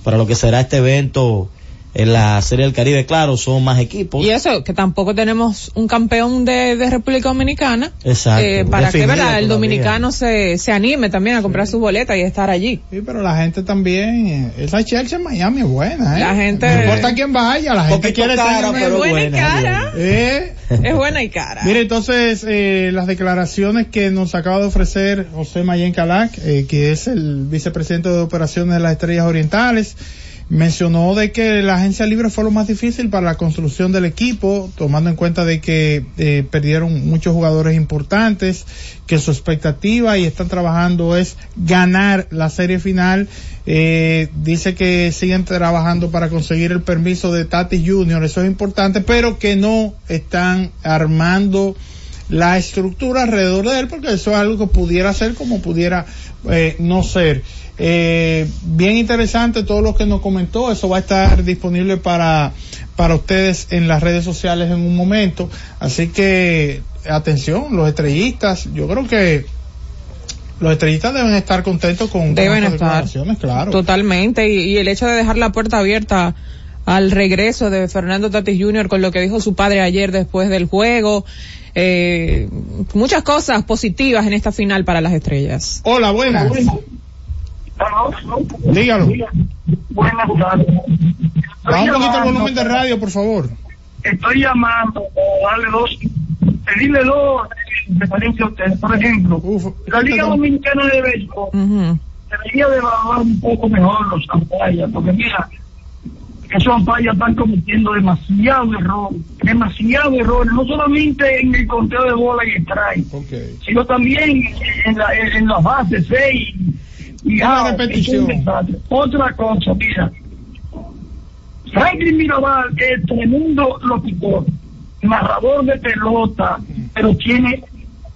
para lo que será este evento En la Serie del Caribe, claro, son más equipos. Y eso, que tampoco tenemos un campeón de, de República Dominicana. Exacto. eh, para que ¿verdad? el todavía. dominicano se, se anime también a comprar su boleta y estar allí. Sí, pero la gente también, eh, esa Chelsea en Miami es buena, ¿eh? La gente- No importa quién vaya, la gente quiere cara, estar pero el- buena y cara. Eh, Es buena y cara. Mire, entonces, eh, las declaraciones que nos acaba de ofrecer José Mayen Calac, eh, que es el vicepresidente de operaciones de las Estrellas Orientales, mencionó de que la agencia libre fue lo más difícil para la construcción del equipo, tomando en cuenta de que eh, perdieron muchos jugadores importantes, que su expectativa y están trabajando es ganar la serie final. Eh, dice que siguen trabajando para conseguir el permiso de Tati Junior, eso es importante, pero que no están armando la estructura alrededor de él, porque eso es algo que pudiera ser como pudiera eh, no ser. Eh, bien interesante todo lo que nos comentó, eso va a estar disponible para, para ustedes en las redes sociales en un momento, así que atención, los estrellistas, yo creo que los estrellistas deben estar contentos con, con Deben estas estar. declaraciones, claro. Totalmente. Y, y el hecho de dejar la puerta abierta al regreso de Fernando Tatis Jr. con lo que dijo su padre ayer después del juego. Eh, muchas cosas positivas en esta final para las estrellas. Hola, buenas. Dígalo. Buenas tardes. Baja un poquito el volumen de radio, por favor. Estoy llamando a darle dos, pedirle dos referencias a usted. Por ejemplo, Uf, la Liga Dominicana de Béisbol uh -huh. debería de evaluar un poco mejor los ampallas, porque mira, esos ampallas están cometiendo demasiado error, demasiado error, no solamente en el conteo de bola y strike, okay. sino también en, la, en, en las bases 6 Repetición. Otra cosa, mira. Franklin Mirabal es tremendo locutor, narrador de pelota, pero tiene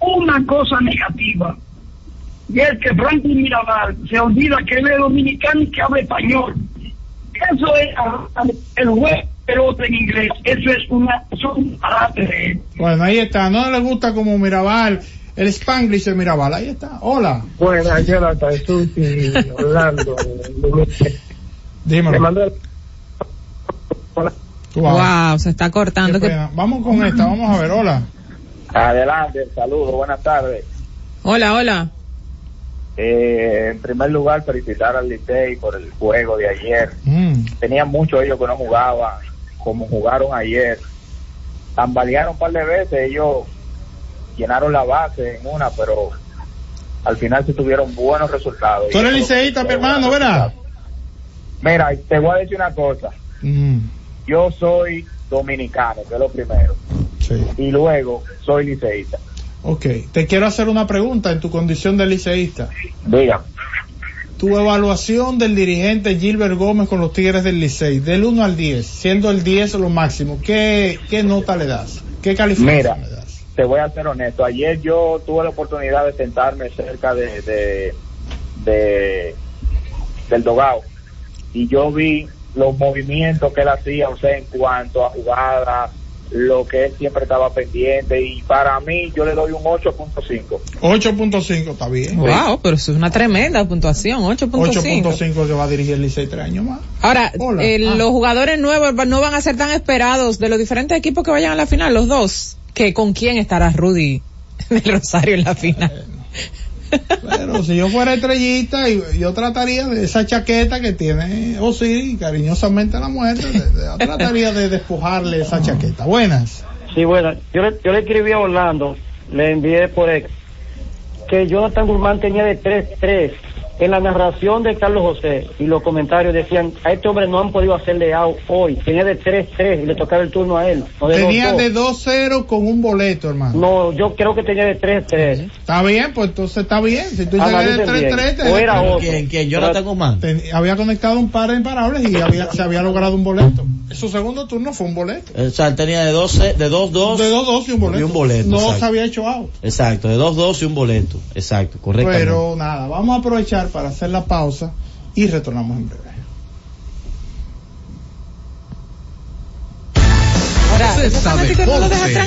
una cosa negativa. Y es que Franklin Mirabal se olvida que él es dominicano y que habla español. Eso es ah, el juez pelota en inglés. Eso es una, eso un de. Bueno, ahí está. No le gusta como Mirabal el Spanglish de Mirabal. Ahí está. Hola. Buenas, Jonathan, Susi, Orlando. Dímelo. Mando Wow, se está cortando. Que-. Vamos con esta. Vamos a ver. Hola. Adelante, saludos, buenas tardes. Hola, hola. Eh, en primer lugar, felicitar al Licey por el juego de ayer. Mm. Tenían muchos ellos que no jugaban, como jugaron ayer. Tambalearon un par de veces, ellos llenaron la base en una, pero al final sí tuvieron buenos resultados. Tú eres liceísta, mi hermano, ¿verdad? Mira, te voy a decir una cosa. Mm. Yo soy dominicano, que es lo primero. Sí. Y luego soy liceísta. Ok. Te quiero hacer una pregunta en tu condición de liceísta. Diga. Tu evaluación del dirigente Gilbert Gómez con los Tigres del Licey, del 1 al 10, siendo el 10 lo máximo, ¿qué, qué nota le das? ¿Qué calificación Mira, le das? Te voy a ser honesto. Ayer yo tuve la oportunidad de sentarme cerca de, de, de- del dogao y yo vi los movimientos que él hacía, o sea, en cuanto a jugadas, lo que él siempre estaba pendiente y para mí yo le doy un 8.5. 8.5 está bien. Wow, pero eso es una tremenda puntuación, 8.5. 8.5 que va a dirigir el Licey tres años más. Ahora, eh, Ah. los jugadores nuevos no van a ser tan esperados de los diferentes equipos que vayan a la final, los dos. Que con quién estará Rudy del Rosario en la final. Pero si yo fuera estrellita, y- yo trataría de esa chaqueta que tiene Osiris, cariñosamente la muerte, de- de- yo trataría de despojarle esa chaqueta. Buenas. Sí, bueno, yo le, yo le escribí a Orlando, le envié por ex, que Jonathan Guzmán tenía de 3-3 en la narración de Carlos José y los comentarios decían, a este hombre no han podido hacerle out hoy, tenía de 3-3 y le tocaba el turno a él. no de Tenía 2-2. de 2-0 con un boleto, hermano. No, yo creo que tenía de 3-3. Está bien, pues entonces está bien. Si tú llegas de Analicen 3-3, bien. O era otro. ¿Quién? ¿Quién? Jonathan Guzmán. Ten- había conectado un par de imparables y había, se había logrado un boleto. Su segundo turno fue un boleto. O sea, él tenía de 12, de 2-2. De 2-2 y un boleto. Y un boleto, No exacto. se había hecho out. Exacto, de 2-2 y un boleto. Exacto, correcto. Pero nada, vamos a aprovechar para hacer la pausa y retornamos en breve. Ahora, Cesta fanático no lo deja.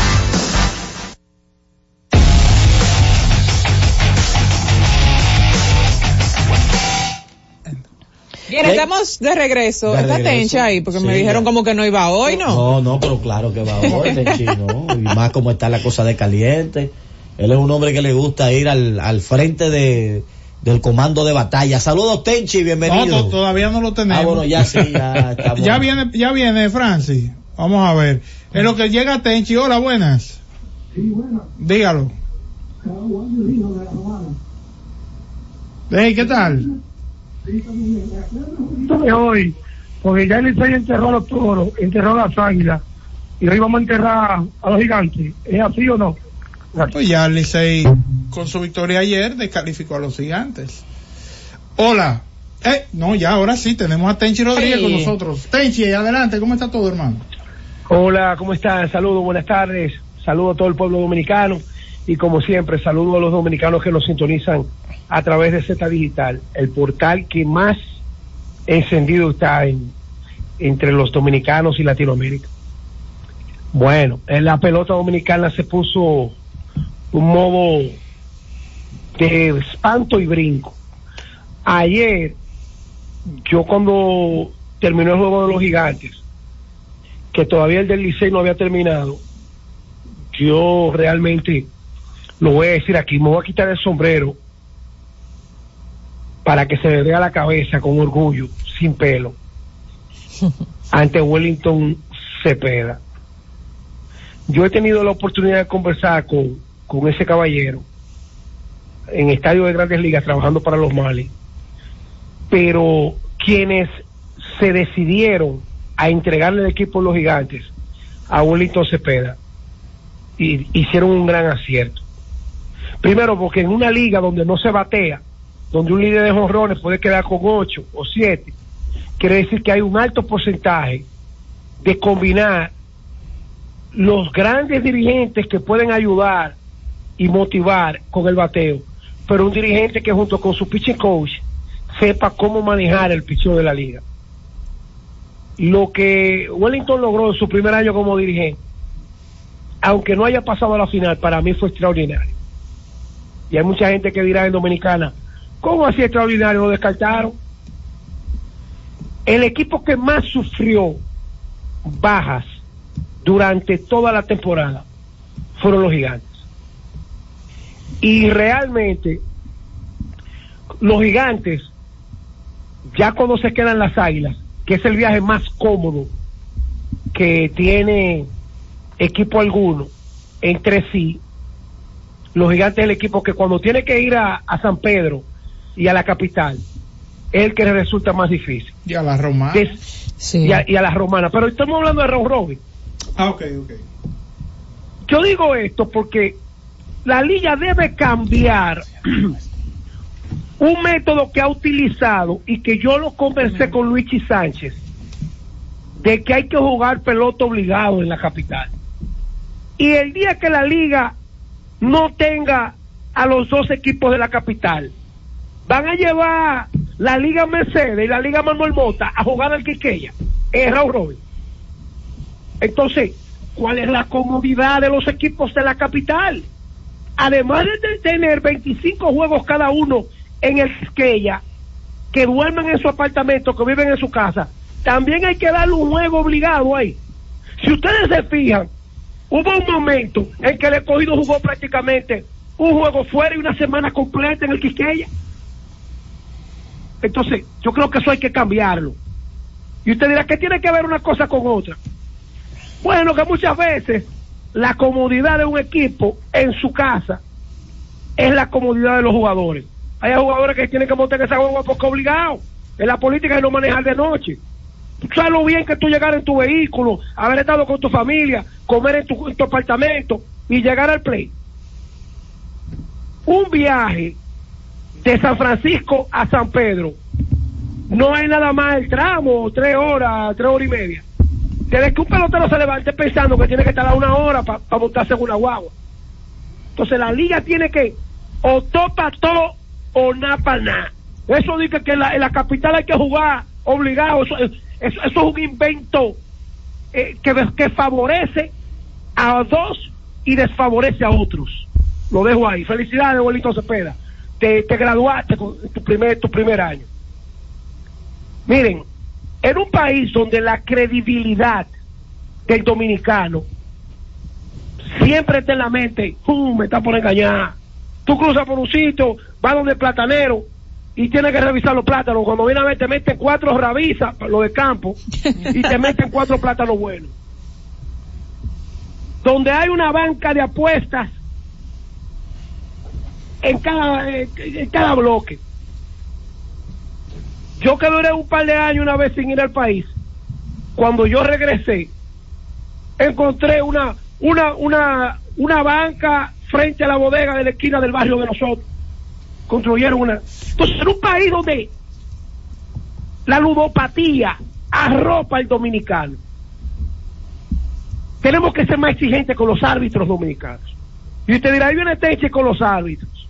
Bien, ¿Qué? estamos de regreso. De Está regreso. Tencha ahí, porque me Sí, dijeron ya. como que no iba hoy, ¿no? No, no, pero claro que va hoy, Tenchi, ¿no? Y más como está la cosa de caliente. Él es un hombre que le gusta ir al, al frente de, del comando de batalla. Saludos, Tenchi, No, bienvenido. to- todavía no lo tenemos. Ah, bueno, ya sí, ya estamos. ya viene, ya viene Francis. Vamos a ver. En lo que llega Tenchi, hola, buenas. Dígalo. Hey, ¿qué tal? De hoy, porque ya el Licey enterró a los toros, enterró a las águilas, y hoy vamos a enterrar a los gigantes. ¿Es así o no? Pues ya el Licey, con su victoria ayer, descalificó a los gigantes. Hola. Eh, no, ya, ahora sí, tenemos a Tenchi Rodríguez Sí. con nosotros. Tenchi, adelante, ¿cómo está todo, hermano? Hola, ¿cómo están? Saludos, buenas tardes. Saludo a todo el pueblo dominicano y como siempre, saludo a los dominicanos que nos sintonizan a través de Z Digital, el portal que más encendido está en, entre los dominicanos y Latinoamérica. Bueno, en la pelota dominicana se puso un modo de espanto y brinco. Ayer, yo cuando terminó el juego de los gigantes, que todavía el del Licey no había terminado, yo realmente lo voy a decir aquí, me voy a quitar el sombrero para que se me vea la cabeza con orgullo, sin pelo, ante Wellington Cepeda. Yo he tenido la oportunidad de conversar con, con ese caballero en estadio de grandes ligas trabajando para los Mali, pero quienes se decidieron a entregarle el equipo a los gigantes a Wellington Cepeda y hicieron un gran acierto. Primero porque en una liga donde no se batea, donde un líder de jonrones puede quedar con ocho o siete, quiere decir que hay un alto porcentaje de combinar los grandes dirigentes que pueden ayudar y motivar con el bateo, pero un dirigente que junto con su pitching coach sepa cómo manejar el picheo de la liga. Lo que Wellington logró en su primer año como dirigente aunque no haya pasado a la final, para mí fue extraordinario. Y hay mucha gente que dirá en Dominicana, ¿cómo así extraordinario? Lo descartaron. El equipo que más sufrió bajas durante toda la temporada fueron los gigantes. Y realmente, los gigantes, ya cuando se quedan las águilas, que es el viaje más cómodo que tiene equipo alguno entre sí, los gigantes es el equipo que cuando tiene que ir a, a San Pedro y a la capital, es el que le resulta más difícil. Y a la romana. Des- y, a, y a la romana. Pero estamos hablando de round robin. Ah, ok, ok. Yo digo esto porque la liga debe cambiar un método que ha utilizado y que yo lo conversé con Luigi Sánchez de que hay que jugar pelota obligado en la capital. Y el día que la liga no tenga a los dos equipos de la capital, van a llevar la liga Mercedes y la liga Manuel Mota a jugar al Quiqueya, en Raúl Robin. Entonces, ¿cuál es la comodidad de los equipos de la capital? Además de tener 25 juegos cada uno en el Quisqueya, que duermen en su apartamento, que viven en su casa, también hay que darle un juego obligado ahí. Si ustedes se fijan, hubo un momento en que el escogido jugó prácticamente un juego fuera y una semana completa en el Quisqueya. Entonces, yo creo que eso hay que cambiarlo. Y usted dirá que tiene que ver una cosa con otra. Bueno, que muchas veces la comodidad de un equipo en su casa es la comodidad de los jugadores. Hay jugadores que tienen que montar esa hueva porque obligado. En la política de no manejar de noche. Sabes bien que tú llegar en tu vehículo, haber estado con tu familia, comer en tu, en tu apartamento y llegar al play. Un viaje de San Francisco a San Pedro no hay nada más el tramo, tres horas, tres horas y media. Desde que un pelotero se levante pensando que tiene que estar a una hora para montarse en una guagua. Entonces la liga tiene que o topa todo o nada para nada. Eso dice que en la capital hay que jugar obligado. Eso, eso, es un invento eh, que, que favorece a dos y desfavorece a otros. Lo dejo ahí. Felicidades, abuelito Cepeda. Te, te graduaste con tu primer, tu primer año. Miren, en un país donde la credibilidad del dominicano siempre está en la mente, "Uh, me está por engañar. Tú cruzas por un sitio, vas donde el platanero y tienes que revisar los plátanos. Cuando viene a ver, te meten cuatro rabizas, lo de campo, y te meten cuatro plátanos buenos. Donde hay una banca de apuestas en cada, en, en cada bloque. Yo que duré un par de años una vez sin ir al país, cuando yo regresé, encontré una, una, una, una banca frente a la bodega de la esquina del barrio de nosotros. Construyeron una. Entonces, en un país donde la ludopatía arropa al dominicano, tenemos que ser más exigentes con los árbitros dominicanos. Y usted dirá, hay una teche con los árbitros.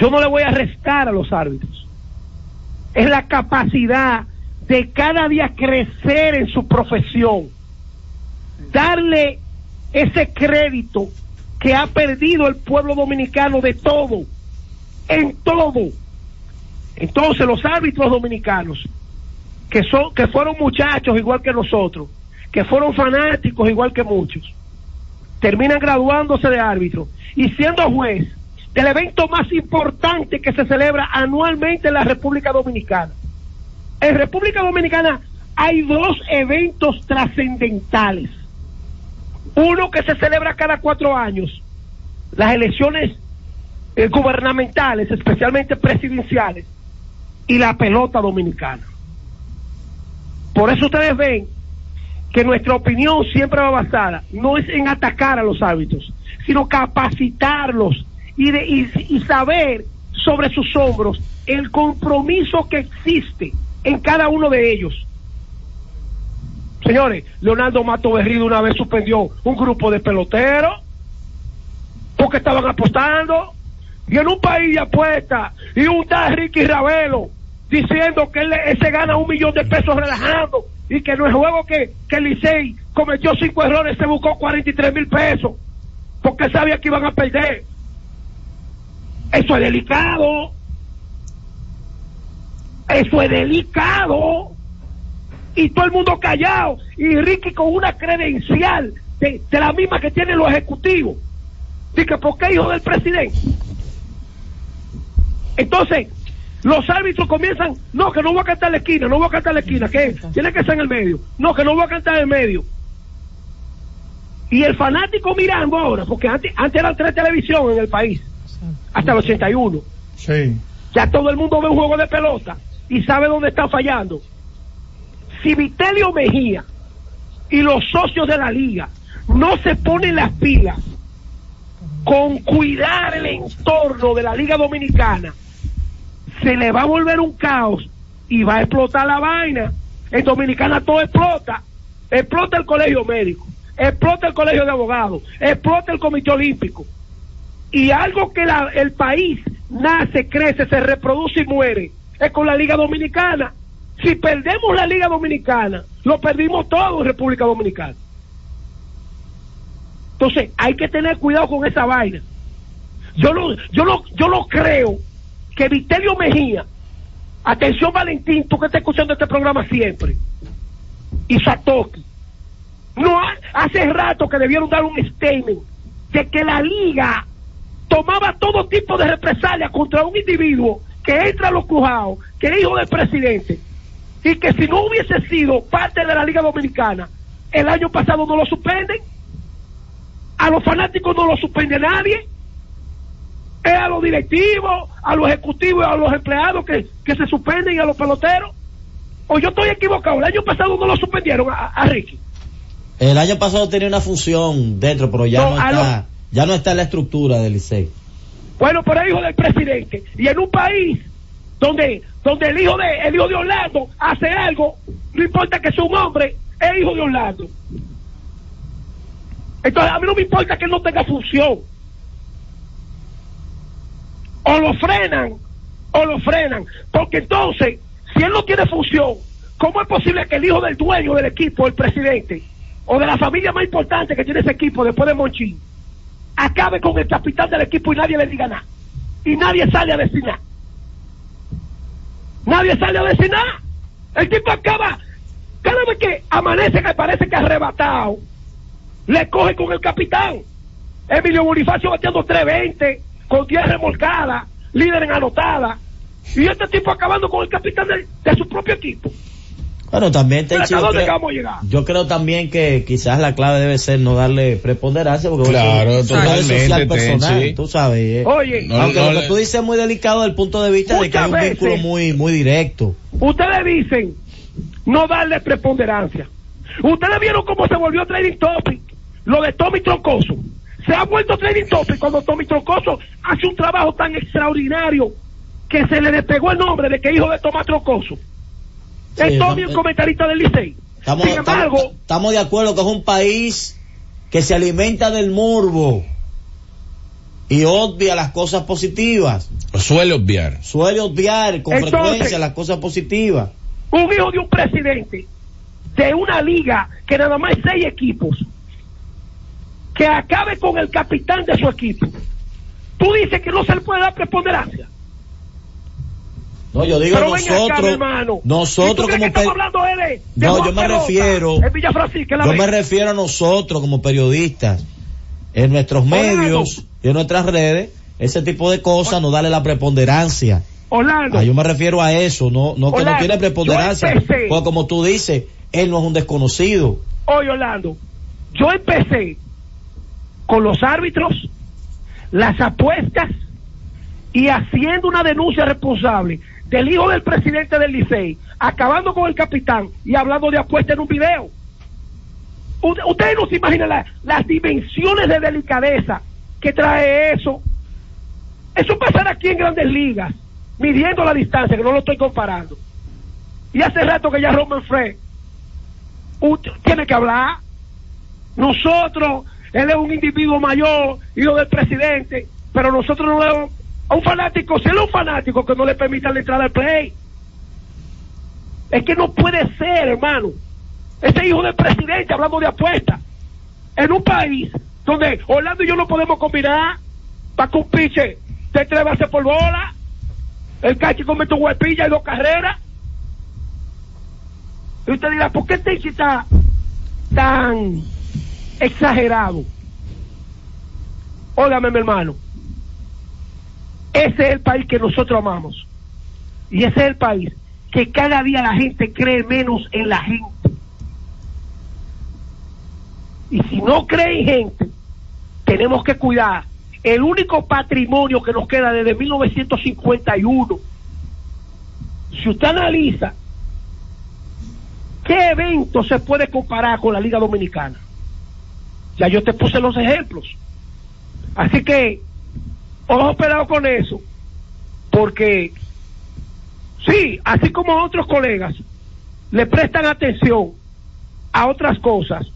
Yo no le voy a restar a los árbitros. Es la capacidad de cada día crecer en su profesión. Darle ese crédito que ha perdido el pueblo dominicano de todo, en todo. Entonces los árbitros dominicanos, que son, que fueron muchachos igual que nosotros, que fueron fanáticos igual que muchos, terminan graduándose de árbitro y siendo juez del evento más importante que se celebra anualmente en la República Dominicana. En República Dominicana hay dos eventos trascendentales. Uno que se celebra cada cuatro años, las elecciones eh, gubernamentales, especialmente presidenciales, y la pelota dominicana. Por eso ustedes ven que nuestra opinión siempre va basada, no es en atacar a los árbitros, sino capacitarlos y, y saber sobre sus hombros el compromiso que existe en cada uno de ellos. Señores, Leonardo Mato Berrido una vez suspendió un grupo de peloteros porque estaban apostando y en un país de apuestas y un tal Ricky Ravelo diciendo que él, se gana un millón de pesos relajando y que en el juego que, que Licey cometió cinco errores se buscó 43 mil pesos porque sabía que iban a perder. Eso es delicado. Eso es delicado. Y todo el mundo callado. Y Ricky con una credencial de, de la misma que tienen los ejecutivos. Dice, ¿por qué hijo del presidente? Entonces, los árbitros comienzan, no, que no voy a cantar la esquina, no voy a cantar la esquina, que tiene que ser en el medio. No, que no voy a cantar en el medio. Y el fanático mirando ahora, porque antes, antes eran tres televisiones en el país, hasta el 81. Sí. Ya todo el mundo ve un juego de pelota y sabe dónde está fallando. Si Vitelio Mejía y los socios de la liga no se ponen las pilas con cuidar el entorno de la liga dominicana, se le va a volver un caos y va a explotar la vaina. En Dominicana todo explota. Explota el colegio médico, explota el colegio de abogados, explota el comité olímpico. Y algo que el país nace, crece, se reproduce y muere es con la Liga Dominicana. Si perdemos la Liga Dominicana, lo perdimos todo en República Dominicana. Entonces, hay que tener cuidado con esa vaina. Yo no, yo no, yo no creo que Vitelio Mejía, atención Valentín, tú que estás escuchando este programa siempre, y Satoki, no ha- hace rato que debieron dar un statement de que la liga tomaba todo tipo de represalias contra un individuo que entra a los crujados, que es hijo del presidente, y que si no hubiese sido parte de la Liga Dominicana, el año pasado no lo suspenden, a los fanáticos no lo suspende nadie, es a los directivos, a los ejecutivos y a los empleados que, que se suspenden y a los peloteros. O yo estoy equivocado, el año pasado no lo suspendieron a, a Ricky. El año pasado tenía una función dentro, pero ya No, está, ya no está en la estructura del Licey. Bueno, pero es hijo del presidente. Y en un país donde, donde el hijo de, el hijo de Orlando hace algo, no importa que sea un hombre, es hijo de Orlando. Entonces a mí no me importa que él no tenga función. O lo frenan, o lo frenan. Porque entonces, si él no tiene función, ¿cómo es posible que el hijo del dueño del equipo, el presidente, o de la familia más importante que tiene ese equipo después de Monchín, acabe con el capitán del equipo y nadie le diga nada. Y nadie sale a decir nada. Nadie sale a decir nada. El tipo acaba, cada vez que amanece que parece que arrebatado, le coge con el capitán. Emilio Bonifacio bateando 320, con 10 remolcadas, líder en anotada. Y este tipo acabando con el capitán de, de su propio equipo. Bueno, también te Pero ¿Hasta dónde vamos a llegar? Yo creo también que quizás la clave debe ser no darle preponderancia porque Claro, eso es totalmente, social personal, Tenchi. tú sabes. eh. Oye, No, aunque no lo que tú dices es muy delicado desde el punto de vista de que hay un vínculo muy muy directo. Ustedes dicen no darle preponderancia. Ustedes vieron cómo se volvió trading topic lo de Tommy Troncoso. Se ha vuelto trading topic cuando Tommy Troncoso hace un trabajo tan extraordinario que se le despegó el nombre de que hijo de Tomás Troncoso. es Sí, Tommy no, el eh, comentarista del Licey. Estamos, Sin embargo, estamos, estamos de acuerdo que es un país que se alimenta del morbo y obvia las cosas positivas. Suele obviar. Suele obviar con Entonces- frecuencia las cosas positivas. un hijo de un presidente de una liga que nada más hay seis equipos, que acabe con el capitán de su equipo. Tú dices que no se le puede dar preponderancia. No, yo digo Pero ven acá, nosotros, hermano. ¿Y tú nosotros como estamos pe- hablando de, de No, yo me Pelota refiero- en la Yo vez? me refiero a nosotros como periodistas, en nuestros Orlando. medios y en nuestras redes, ese tipo de cosas, no darle la preponderancia. Orlando, Ah, yo me refiero a eso, no, no que no tiene preponderancia. Porque como tú dices, él no es un desconocido. Oye, Orlando, yo empecé con los árbitros, las apuestas y haciendo una denuncia responsable del hijo del presidente del Licey, acabando con el capitán y hablando de apuestas en un video. Ustedes no se imaginan la- las dimensiones de delicadeza que trae eso. Eso pasará aquí en grandes ligas, midiendo la distancia, que no lo estoy comparando. Y hace rato que ya Roman Fred tiene que hablar. Nosotros, él es un individuo mayor, hijo del presidente, pero nosotros no le a un fanático, si él es un fanático que no le permita la entrada al play. Es que no puede ser, hermano. Ese hijo del presidente hablando de apuestas. En un país donde Orlando y yo no podemos combinar para que un piche de tres por bola, el cachi comete un huepilla y dos carreras. Y usted dirá, ¿por qué Tenchi está tan exagerado? Óigame, mi hermano. Ese es el país que nosotros amamos. Y ese es el país que cada día la gente cree menos en la gente. Y si no cree en gente, tenemos que cuidar el único patrimonio que nos queda desde 1951. Si usted analiza qué evento se puede comparar con la Liga Dominicana, ya yo te puse los ejemplos. Así que, ojo pelado con eso, porque sí, así como otros colegas le prestan atención a otras cosas,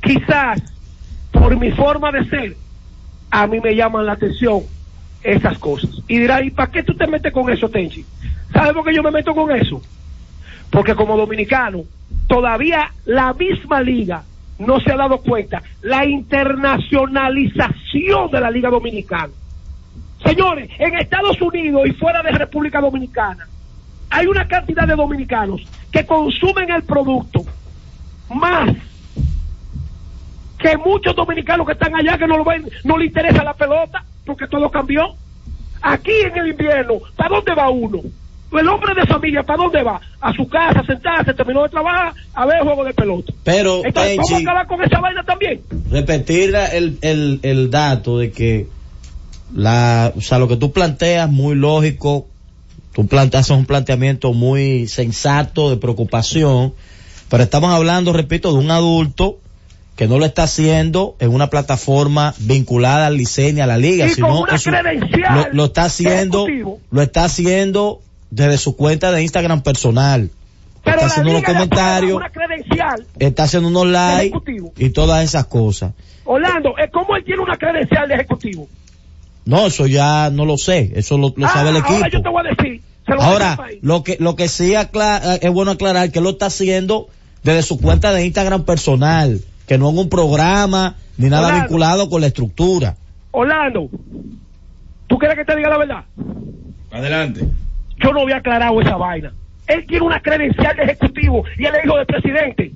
quizás por mi forma de ser, a mí me llaman la atención esas cosas. Y dirá, ¿y para qué tú te metes con eso, Tenchi? ¿Sabes por qué yo me meto con eso? Porque como dominicano, todavía la misma liga no se ha dado cuenta la internacionalización de la liga dominicana. Señores, en Estados Unidos y fuera de República Dominicana, hay una cantidad de dominicanos que consumen el producto más que muchos dominicanos que están allá que no lo ven, no le interesa la pelota porque todo cambió. Aquí en el invierno, ¿para dónde va uno? El hombre de familia, ¿para dónde va? A su casa, sentarse, terminó de trabajar, a ver juego de pelota. Pero, Entonces, ¿cómo acabar con esa vaina también? repetir el, el, el dato de que la, o sea, lo que tú planteas muy lógico, tú planteas un planteamiento muy sensato de preocupación, pero estamos hablando, repito, de un adulto que no lo está haciendo en una plataforma vinculada al liceo ni a la liga, Y sino con una credencial lo, lo está haciendo, ejecutivo. lo está haciendo desde su cuenta de Instagram personal. Pero está haciendo unos comentarios, está haciendo unos likes y todas esas cosas. Orlando, ¿eh, ¿cómo él tiene una credencial de ejecutivo? No, eso ya no lo sé, eso lo, lo Ah, sabe el Ahora yo equipo. te voy a decir. se lo Ahora, lo que, lo que sí acla- es bueno aclarar que lo está haciendo desde su cuenta de Instagram personal, que no en un programa ni nada Orlando. vinculado con la estructura. Orlando, ¿tú quieres que te diga la verdad? Adelante. Yo no había aclarado esa vaina. Él tiene una credencial de ejecutivo y él es hijo del presidente.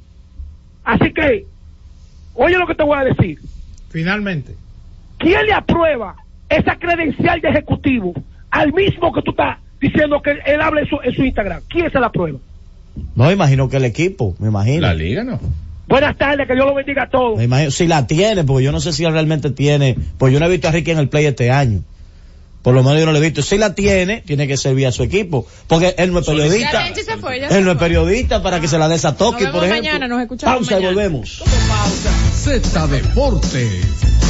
Así que, oye lo que te voy a decir. Finalmente. ¿Quién le aprueba esa credencial de ejecutivo al mismo que tú estás diciendo que él habla en su, en su Instagram? ¿Quién se la aprueba? No, imagino que el equipo, me imagino. La liga no. Buenas tardes, que Dios lo bendiga a todos. Me imagino, si la tiene, porque yo no sé si él realmente tiene, pues yo no he visto a Ricky en el play este año. Por lo menos yo no lo he visto. Si la tiene, tiene que ser vía su equipo. Porque él no es periodista. Ya fue, ya se Él no es fue. periodista para que se la dé esa toque, por ejemplo. mañana, nos escuchamos Pausa y volvemos. Z Deportes.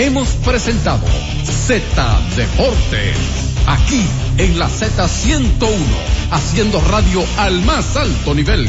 Hemos presentado Z Deportes, aquí en la Z101, haciendo radio al más alto nivel.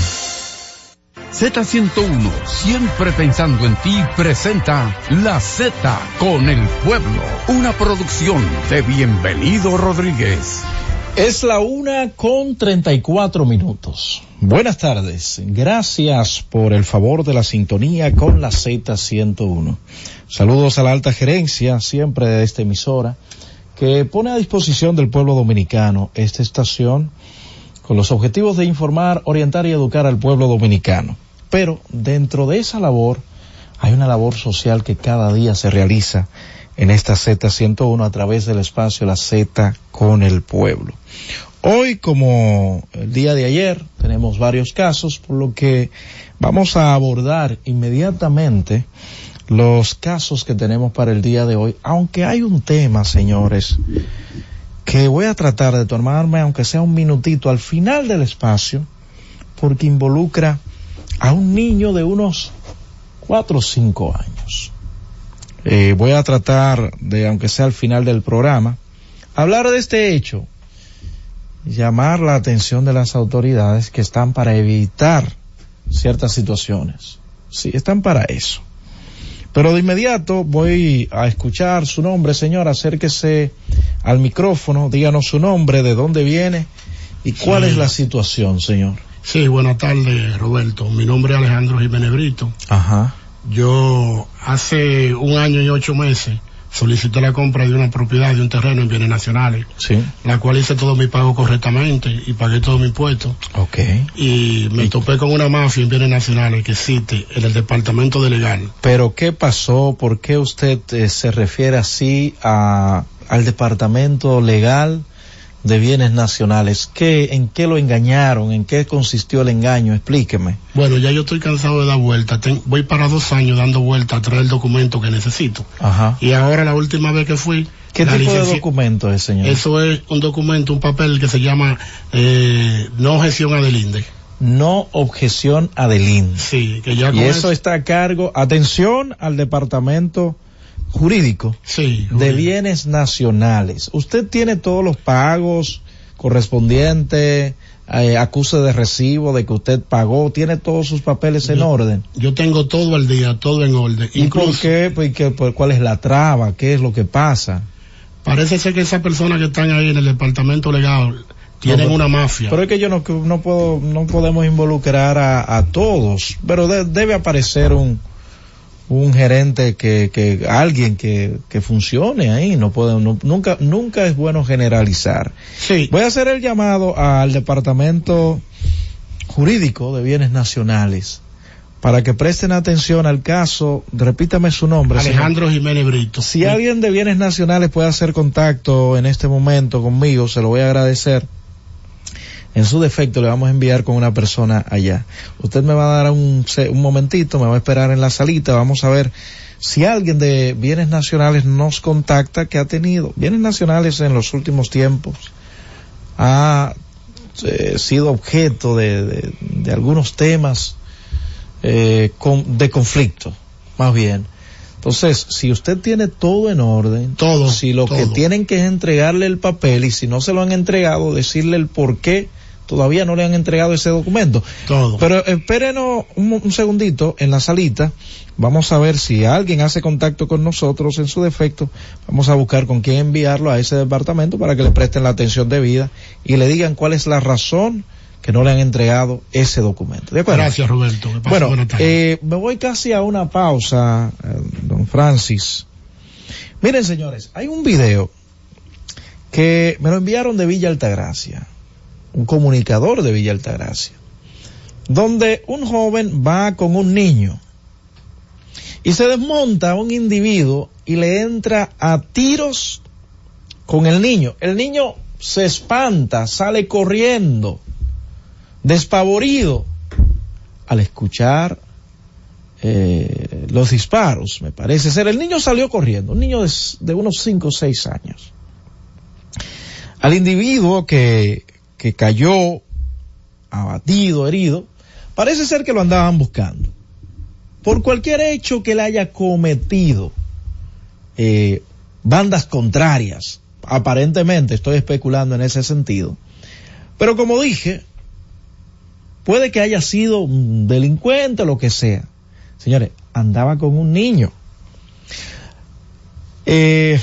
Z101, siempre pensando en ti, presenta La Z con el pueblo, una producción de Bienvenido Rodríguez. Es la una con treinta y cuatro minutos. Buenas tardes. Gracias por el favor de la sintonía con la Z101. Saludos a la alta gerencia, siempre de esta emisora, que pone a disposición del pueblo dominicano esta estación con los objetivos de informar, orientar y educar al pueblo dominicano. Pero dentro de esa labor hay una labor social que cada día se realiza en esta Z101 a través del espacio La Z con el pueblo. Hoy, como el día de ayer, tenemos varios casos, por lo que vamos a abordar inmediatamente los casos que tenemos para el día de hoy, aunque hay un tema, señores, que voy a tratar de tomarme, aunque sea un minutito, al final del espacio, porque involucra a un niño de unos cuatro o cinco años. Eh, voy a tratar de, aunque sea al final del programa, hablar de este hecho, llamar la atención de las autoridades que están para evitar ciertas situaciones. Sí, están para eso. Pero de inmediato voy a escuchar su nombre, señor, acérquese al micrófono, díganos su nombre, de dónde viene y cuál Sí. es la situación, señor. Sí, buenas tardes, Roberto. Mi nombre es Alejandro Jiménez Brito. Ajá. Yo hace un año y ocho meses solicité la compra de una propiedad, de un terreno en bienes nacionales, Sí. la cual hice todo mi pago correctamente y pagué todo mi impuesto. Ok. Y me topé con una mafia en bienes nacionales que existe en el departamento de legal. Pero ¿qué pasó? ¿Por qué usted eh, se refiere así a, al departamento legal de bienes nacionales? ¿Qué, ¿En qué lo engañaron? ¿En qué consistió el engaño? Explíqueme. Bueno, ya yo estoy cansado de dar vueltas. Voy para dos años dando vueltas a traer el documento que necesito. Ajá. Y ahora la última vez que fui... ¿Qué tipo de licencia- documento es, señor? Eso es un documento, un papel que se llama eh, no objeción adelinde. No objeción adelín. Sí, que ya Y eso está a cargo, atención al departamento jurídico Sí, de bienes nacionales. Usted tiene todos los pagos correspondientes, eh, acuse de recibo de que usted pagó, tiene todos sus papeles en Yo- orden. Yo tengo todo al día, todo en orden. ¿Y por Incluso qué? Pues, ¿qué- pues, ¿Cuál es la traba? ¿Qué es lo que pasa? parece ser que esas personas que están ahí en el departamento legal tienen No, una mafia. Pero es que yo no, no puedo, no podemos involucrar a, a todos, pero de- debe aparecer un, un gerente que, que, alguien que, que funcione ahí, no puede, no- nunca, nunca es bueno generalizar. Sí. Voy a hacer el llamado al departamento jurídico de bienes nacionales para que presten atención al caso, repítame su nombre. señor. Alejandro Jiménez Brito. Si alguien de bienes nacionales puede hacer contacto en este momento conmigo, se lo voy a agradecer. En su defecto le vamos a enviar con una persona allá. Usted me va a dar un, un momentito, me va a esperar en la salita, vamos a ver si alguien de bienes nacionales nos contacta que ha tenido bienes nacionales en los últimos tiempos ha eh, sido objeto de, de- de algunos temas eh, con- de conflicto, más bien. Entonces, si usted tiene todo en orden, todo, si lo que tienen que es entregarle el papel y si no se lo han entregado, decirle el por qué todavía no le han entregado ese documento. Todo. Pero espérenos un, segundito en la salita. Vamos a ver si alguien hace contacto con nosotros en su defecto. Vamos a buscar con quién enviarlo a ese departamento para que le presten la atención debida y le digan cuál es la razón que no le han entregado ese documento. ¿De acuerdo? Gracias, Roberto. Pase Bueno, eh, me voy casi a una pausa, eh, don Francis. Miren, señores, hay un video que me lo enviaron de Villa Altagracia, un comunicador de Villa Altagracia, donde un joven va con un niño y se desmonta un individuo y le entra a tiros con el niño. El niño se espanta, sale corriendo, despavorido, al escuchar eh, los disparos, me parece ser. El niño salió corriendo, un niño de, de unos 5 o 6 años. Al individuo que, que cayó abatido, herido, parece ser que lo andaban buscando. Por cualquier hecho que le haya cometido eh, bandas contrarias, aparentemente estoy especulando en ese sentido. Pero como dije, puede que haya sido un delincuente lo que sea. Señores, andaba con un niño. Eh,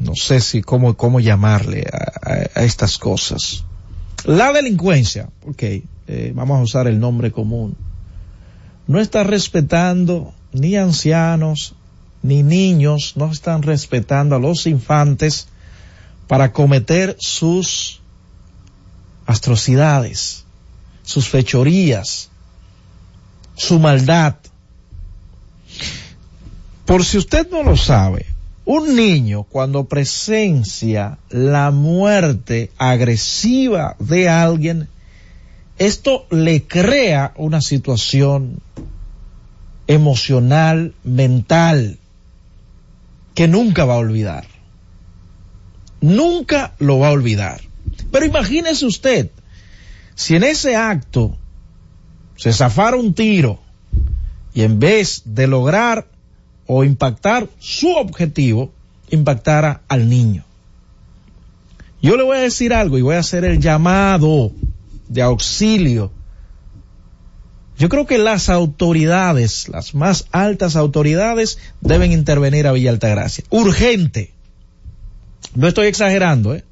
no sé si cómo, cómo llamarle a estas cosas. La delincuencia, ok, eh, vamos a usar el nombre común, no está respetando ni ancianos ni niños, no están respetando a los infantes para cometer sus atrocidades, sus fechorías, su maldad. Por si usted no lo sabe, un niño cuando presencia la muerte agresiva de alguien, esto le crea una situación emocional, mental, que nunca va a olvidar. Nunca lo va a olvidar. Pero imagínese usted, si en ese acto se zafara un tiro y en vez de lograr o impactar su objetivo, impactara al niño. Yo le voy a decir algo y voy a hacer el llamado de auxilio. Yo creo que las autoridades, las más altas autoridades, deben intervenir a Villa Altagracia. Urgente. No estoy exagerando, ¿eh?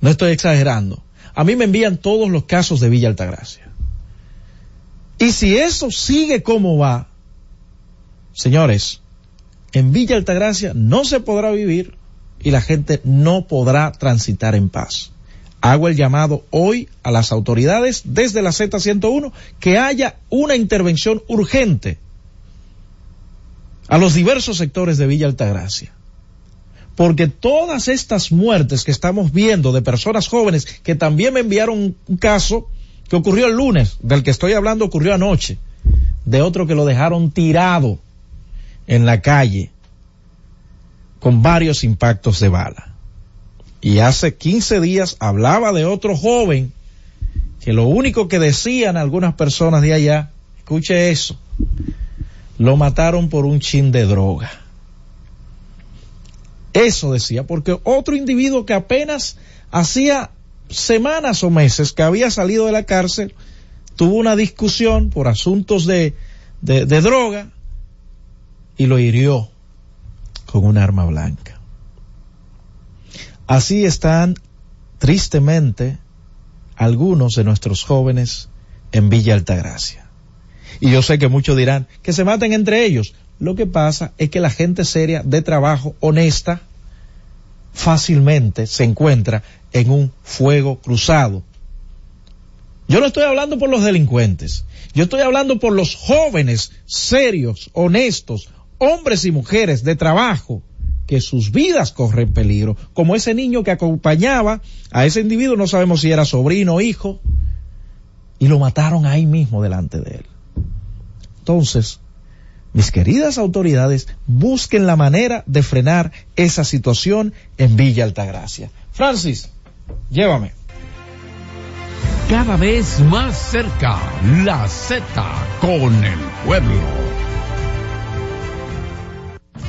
No estoy exagerando. A mí me envían todos los casos de Villa Altagracia. Y si eso sigue como va, señores, en Villa Altagracia no se podrá vivir y la gente no podrá transitar en paz. Hago el llamado hoy a las autoridades desde la Z101 que haya una intervención urgente a los diversos sectores de Villa Altagracia. Porque todas estas muertes que estamos viendo de personas jóvenes que también me enviaron un caso que ocurrió el lunes, del que estoy hablando ocurrió anoche, de otro que lo dejaron tirado en la calle con varios impactos de bala. Y hace 15 días hablaba de otro joven que lo único que decían algunas personas de allá, escuche eso, lo mataron por un chin de droga. Eso decía, porque otro individuo que apenas hacía semanas o meses que había salido de la cárcel, tuvo una discusión por asuntos de, de, de droga y lo hirió con un arma blanca. Así están tristemente algunos de nuestros jóvenes en Villa Altagracia. Y yo sé que muchos dirán que se maten entre ellos. Lo que pasa es que la gente seria de trabajo, honesta, fácilmente se encuentra en un fuego cruzado. Yo no estoy hablando por los delincuentes, yo estoy hablando por los jóvenes serios, honestos, hombres y mujeres de trabajo que sus vidas corren peligro, como ese niño que acompañaba a ese individuo, no sabemos si era sobrino o hijo, y lo mataron ahí mismo delante de él. Entonces, mis queridas autoridades, busquen la manera de frenar esa situación en Villa Altagracia. Francis, llévame. Cada vez más cerca, la Z con el pueblo.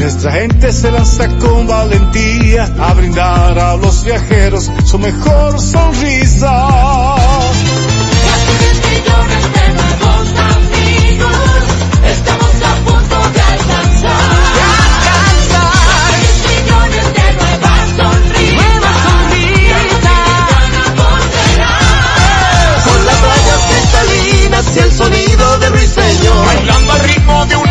Nuestra gente se lanza con valentía a brindar a los viajeros su mejor sonrisa. millones de nuevos amigos, estamos a punto de alcanzar. De alcanzar. millones de nuevas sonrisas. Nuevas sonrisas. Con las playas cristalinas y el sonido del ruiseñor. Bailando al ritmo de una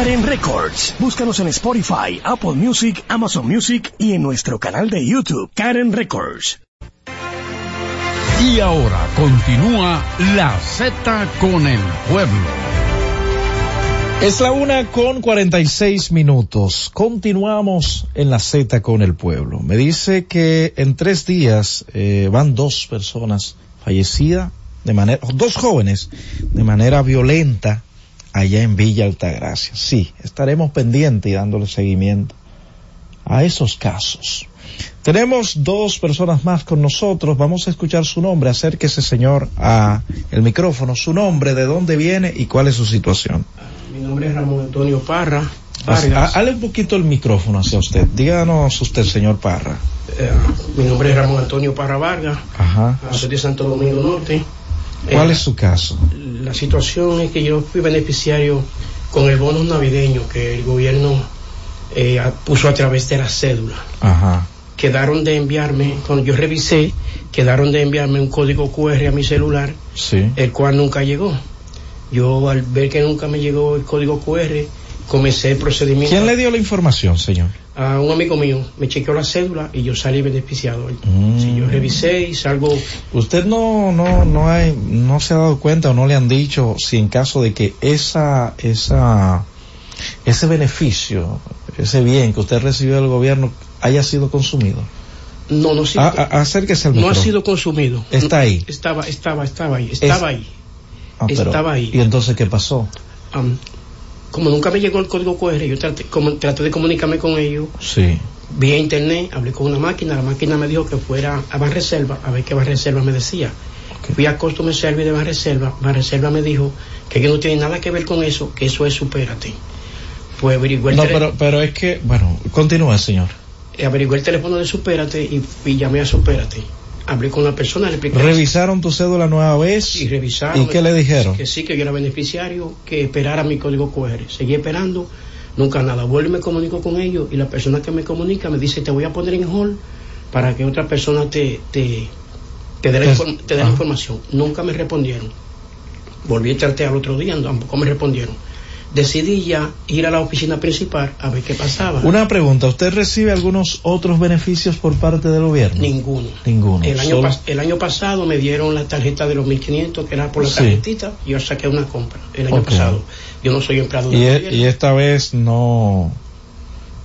Karen Records. Búscanos en Spotify, Apple Music, Amazon Music y en nuestro canal de YouTube, Karen Records. Y ahora continúa la Z con el pueblo. Es la una con 46 minutos. Continuamos en la Z con el pueblo. Me dice que en tres días eh, van dos personas fallecidas de manera, dos jóvenes de manera violenta allá en Villa Altagracia. Sí, estaremos pendientes y dándole seguimiento a esos casos. Tenemos dos personas más con nosotros. Vamos a escuchar su nombre. Acérquese, señor, a el micrófono. Su nombre, de dónde viene y cuál es su situación. Mi nombre es Ramón Antonio Parra. Hale un poquito el micrófono hacia usted. Díganos usted, señor Parra. Eh, mi nombre es Ramón Antonio Parra Vargas. Ajá. Soy de Santo Domingo Norte. ¿Cuál Eh, es su caso? La situación es que yo fui beneficiario con el bono navideño que el gobierno eh, puso a través de la cédula. Ajá. Quedaron de enviarme, cuando yo revisé, quedaron de enviarme un código QR a mi celular, Sí. el cual nunca llegó. Yo al ver que nunca me llegó el código QR, comencé el procedimiento. ¿Quién le dio la información, señor? A un amigo mío me chequeó la cédula y yo salí beneficiado. Si yo revisé y salgo Usted no, no, no hay, no se ha dado cuenta o no le han dicho si en caso de que esa, esa, ese beneficio, ese bien que usted recibió del gobierno haya sido consumido. No, no sido- A- a- acérquese al no ha sido consumido. Está No, ahí. Estaba, estaba, estaba ahí, estaba Es- ahí. Ah, pero- estaba ahí. ¿Y entonces qué pasó? Como nunca me llegó el código QR, yo traté, como, traté de comunicarme con ellos Sí. vía internet, hablé con una máquina, la máquina me dijo que fuera a Banreserva, a ver qué Banreserva me decía. Fui a Customer Service de Banreserva, Banreserva me dijo que, que no tiene nada que ver con eso, que eso es supérate. Pues averigué el, No, pero, pero es que, bueno, continúe, señor. eh, averigué el teléfono de Supérate y, y llamé a Supérate. Hablé con una persona, le expliqué. ¿Revisaron tu cédula nueva vez? Y revisaron. ¿Y qué le dijeron? Que sí, que yo era beneficiario, que esperara mi código QR. Seguí esperando, nunca nada. Vuelvo y me comunico con ellos y la persona que me comunica me dice, te voy a poner en hall para que otra persona te, te, te dé la, Te- inform- te dé la ajá. información. Nunca me respondieron. Volví a tratar al otro día, tampoco me respondieron. Decidí ya ir a la oficina principal a ver qué pasaba. Una pregunta, ¿usted recibe algunos otros beneficios por parte del gobierno? Ninguno. Ninguno. El año, Solo- el año pasado me dieron la tarjeta de los 1500 que era por la Sí. tarjetita y yo saqué una compra el año pasado. Yo no soy empleado y, del e- gobierno. y esta vez no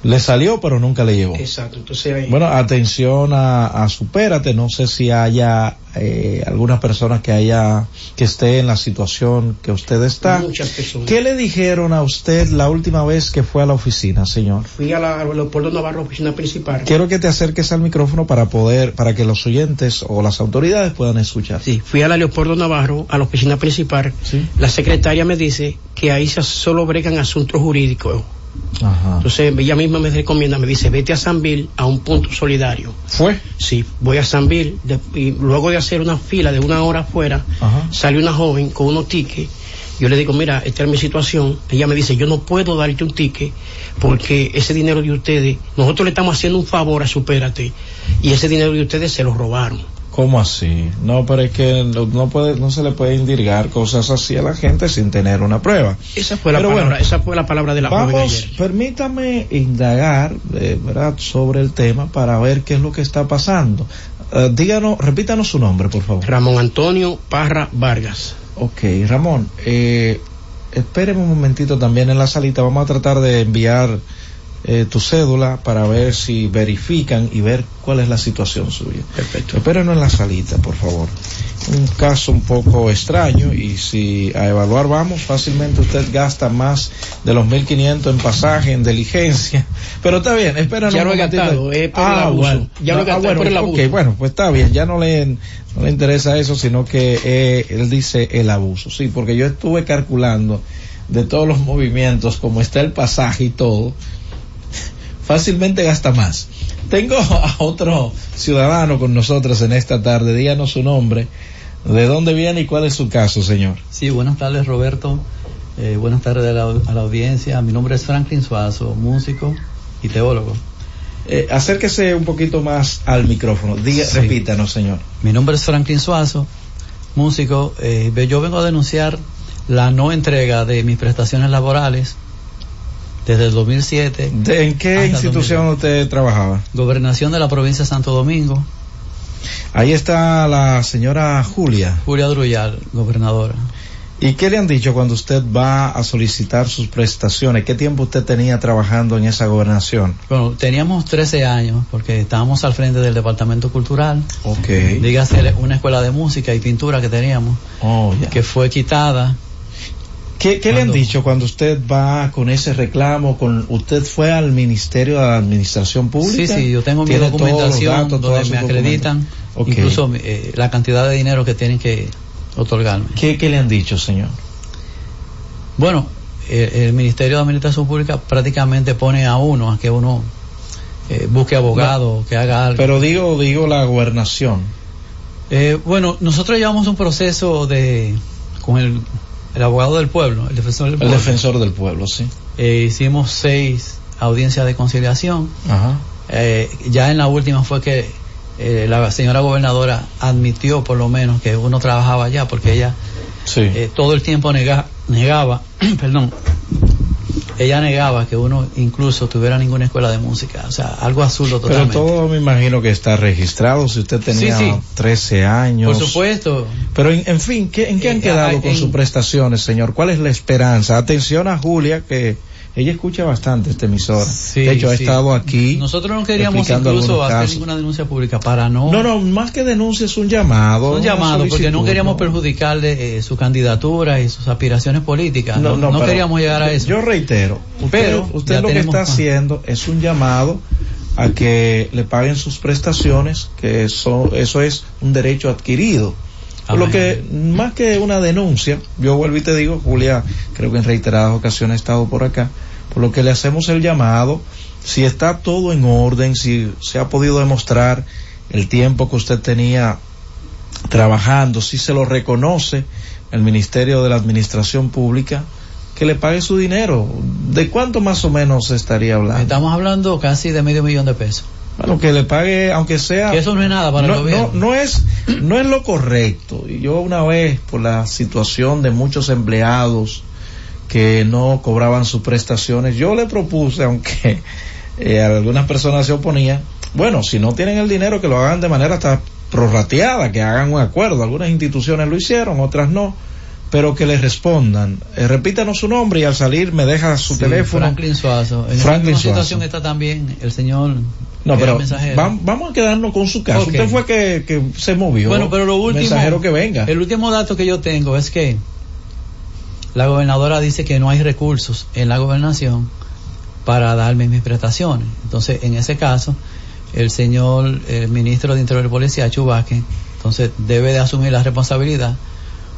le salió, pero nunca le llegó. Exacto, entonces ahí- Bueno, atención a, a Supérate, no sé si haya eh, algunas personas que haya que esté en la situación que usted está. muchas personas. ¿Qué le dijeron a usted la última vez que fue a la oficina, señor? Fui a la a Leopoldo Navarro, oficina principal. Quiero que te acerques al micrófono para poder, para que los oyentes o las autoridades puedan escuchar. Sí, fui a la Leopoldo Navarro, a la oficina principal. La secretaria me dice que ahí se solo bregan asuntos jurídicos. Ajá. Entonces ella misma me recomienda, me dice, vete a Sanville a un punto solidario. ¿Fue? Sí, voy a Sanville de- y luego de hacer una fila de una hora afuera, Ajá. sale una joven con unos tickets. Yo le digo, mira, esta es mi situación. Ella me dice, yo no puedo darte un ticket porque ese dinero de ustedes, nosotros le estamos haciendo un favor a Supérate y ese dinero de ustedes se lo robaron. ¿Cómo así? No, pero es que no, puede, no se le puede indirgar cosas así a la gente sin tener una prueba. Esa fue la Pero palabra, bueno, esa fue la palabra de la joven Vamos, ayer. permítame indagar, eh, ¿verdad?, sobre el tema para ver qué es lo que está pasando. Eh, díganos, repítanos su nombre, por favor. Ramón Antonio Parra Vargas. Ok, Ramón, eh, espéreme un momentito también en la salita. Vamos a tratar de enviar eh, tu cédula para ver si verifican y ver cuál es la situación suya. Perfecto. Espérenos en la salita, por favor. Un caso un poco extraño y si a evaluar vamos, fácilmente usted gasta más de los 1500 en pasaje, en diligencia. Pero está bien, espérenos Ya lo he gastado, es por el Ah, abuso. bueno. Ya lo he Ah, gastado bueno, por el abuso. ok, bueno, pues está bien, ya no le, no le interesa eso, sino que eh, él dice el abuso. Sí, porque yo estuve calculando de todos los movimientos, como está el pasaje y todo, fácilmente gasta más. Tengo a otro ciudadano con nosotros en esta tarde, díganos su nombre, de dónde viene y cuál es su caso, señor. Sí, buenas tardes Roberto, Eh, buenas tardes a la, a la audiencia. Mi nombre es Franklin Suazo, músico y teólogo. Eh, acérquese un poquito más al micrófono, diga, Sí. repítanos, señor. Mi nombre es Franklin Suazo, músico. Eh, yo vengo a denunciar la no entrega de mis prestaciones laborales desde el 2007. ¿De- ¿En qué institución usted trabajaba? 2000. Gobernación de la provincia de Santo Domingo. Ahí está la señora Julia. Julia Druyal, gobernadora. ¿Y qué le han dicho cuando usted va a solicitar sus prestaciones? ¿Qué tiempo usted tenía trabajando en esa gobernación? Bueno, teníamos 13 años porque estábamos al frente del departamento cultural. Ok. Dígase una escuela de música y pintura que teníamos, Oh, que fue quitada. ¿Qué, qué le han dicho cuando usted va con ese reclamo? Con, ¿Usted fue al Ministerio de Administración Sí, Pública? sí, yo tengo mi ¿Tiene todos los documentación datos, donde me acreditan, incluso eh, la cantidad de dinero que tienen que otorgarme. ¿Qué, qué le han dicho, señor? Bueno, eh, el Ministerio de Administración Pública prácticamente pone a uno a que uno eh, busque abogado, que haga algo. Pero digo, digo la gobernación. Eh, bueno, nosotros llevamos un proceso de con el, el abogado del pueblo, el defensor del El pueblo. defensor del pueblo, sí. Eh, hicimos seis audiencias de conciliación. Ajá. Eh, ya en la última fue que eh, la señora gobernadora admitió por lo menos que uno trabajaba allá porque ella Sí. eh, todo el tiempo nega- negaba, perdón, ella negaba que uno incluso tuviera ninguna escuela de música, o sea, algo absurdo Pero totalmente. todo me imagino que está registrado. Si usted tenía Sí, sí. 13 años. Por supuesto. Pero en, en fin, ¿qué- ¿en qué han Eh, quedado con en- sus prestaciones, señor? ¿Cuál es la esperanza? Atención a Julia, que ella escucha bastante esta emisora. de hecho, ha estado aquí. Nosotros no queríamos incluso hacer casos. ninguna denuncia pública para no... No, no, más que denuncia es un llamado. un llamado porque no queríamos ¿no? perjudicarle eh, su candidatura y sus aspiraciones políticas. No, no pero queríamos llegar a eso. Yo reitero, usted, Pero usted lo que está más. haciendo es un llamado a que le paguen sus prestaciones, que eso, eso es un derecho adquirido. Por lo que, más que una denuncia, yo vuelvo y te digo, Julia, creo que en reiteradas ocasiones ha estado por acá, por lo que le hacemos el llamado, si está todo en orden, si se ha podido demostrar el tiempo que usted tenía trabajando, si se lo reconoce el Ministerio de la Administración Pública, que le pague su dinero. ¿De cuánto más o menos se estaría hablando? Estamos hablando casi de medio millón de pesos. Bueno, que le pague, aunque sea... Que eso no es nada para el no, gobierno. No, no es, no es lo correcto. Y yo una vez, por la situación de muchos empleados que no cobraban sus prestaciones, yo le propuse, aunque eh, algunas personas se oponían, bueno, si no tienen el dinero, que lo hagan de manera hasta prorrateada, que hagan un acuerdo. Algunas instituciones lo hicieron, otras no. Pero que les respondan. Eh, repítanos su nombre y al salir me deja su Sí, teléfono. Franklin Suazo. En Franklin Suazo. situación está también el señor. No, pero vamos a quedarnos con su caso. Usted fue que, que se movió. Bueno, pero lo último. Mensajero que venga. El último dato que yo tengo es que la gobernadora dice que no hay recursos en la gobernación para darme mis prestaciones. Entonces, en ese caso, el señor el ministro de Interior y Policía, Chubaque, entonces debe de asumir la responsabilidad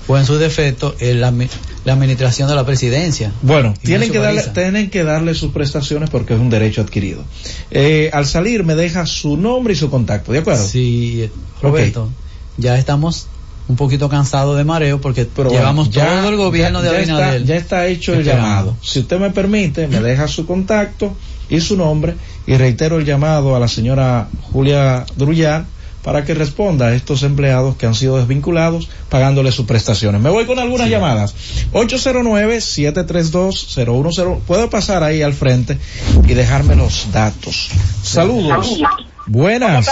o en su defecto el admi- la administración de la presidencia. Bueno, tienen que, darle, tienen que darle sus prestaciones porque es un derecho adquirido. Eh, al salir me deja su nombre y su contacto, ¿de acuerdo? Sí, Roberto, ya estamos un poquito cansados de mareo porque Pero llevamos bueno, ya- todo el gobierno ya- de ya está, Abinader. ya está hecho el llamado. Si usted me permite, me deja su contacto y su nombre y reitero el llamado a la señora Julia Drullar para que responda a estos empleados que han sido desvinculados pagándole sus prestaciones. Me voy con algunas llamadas. 809-732-010. Puede pasar ahí al frente y dejarme los datos. Saludos. Buenas.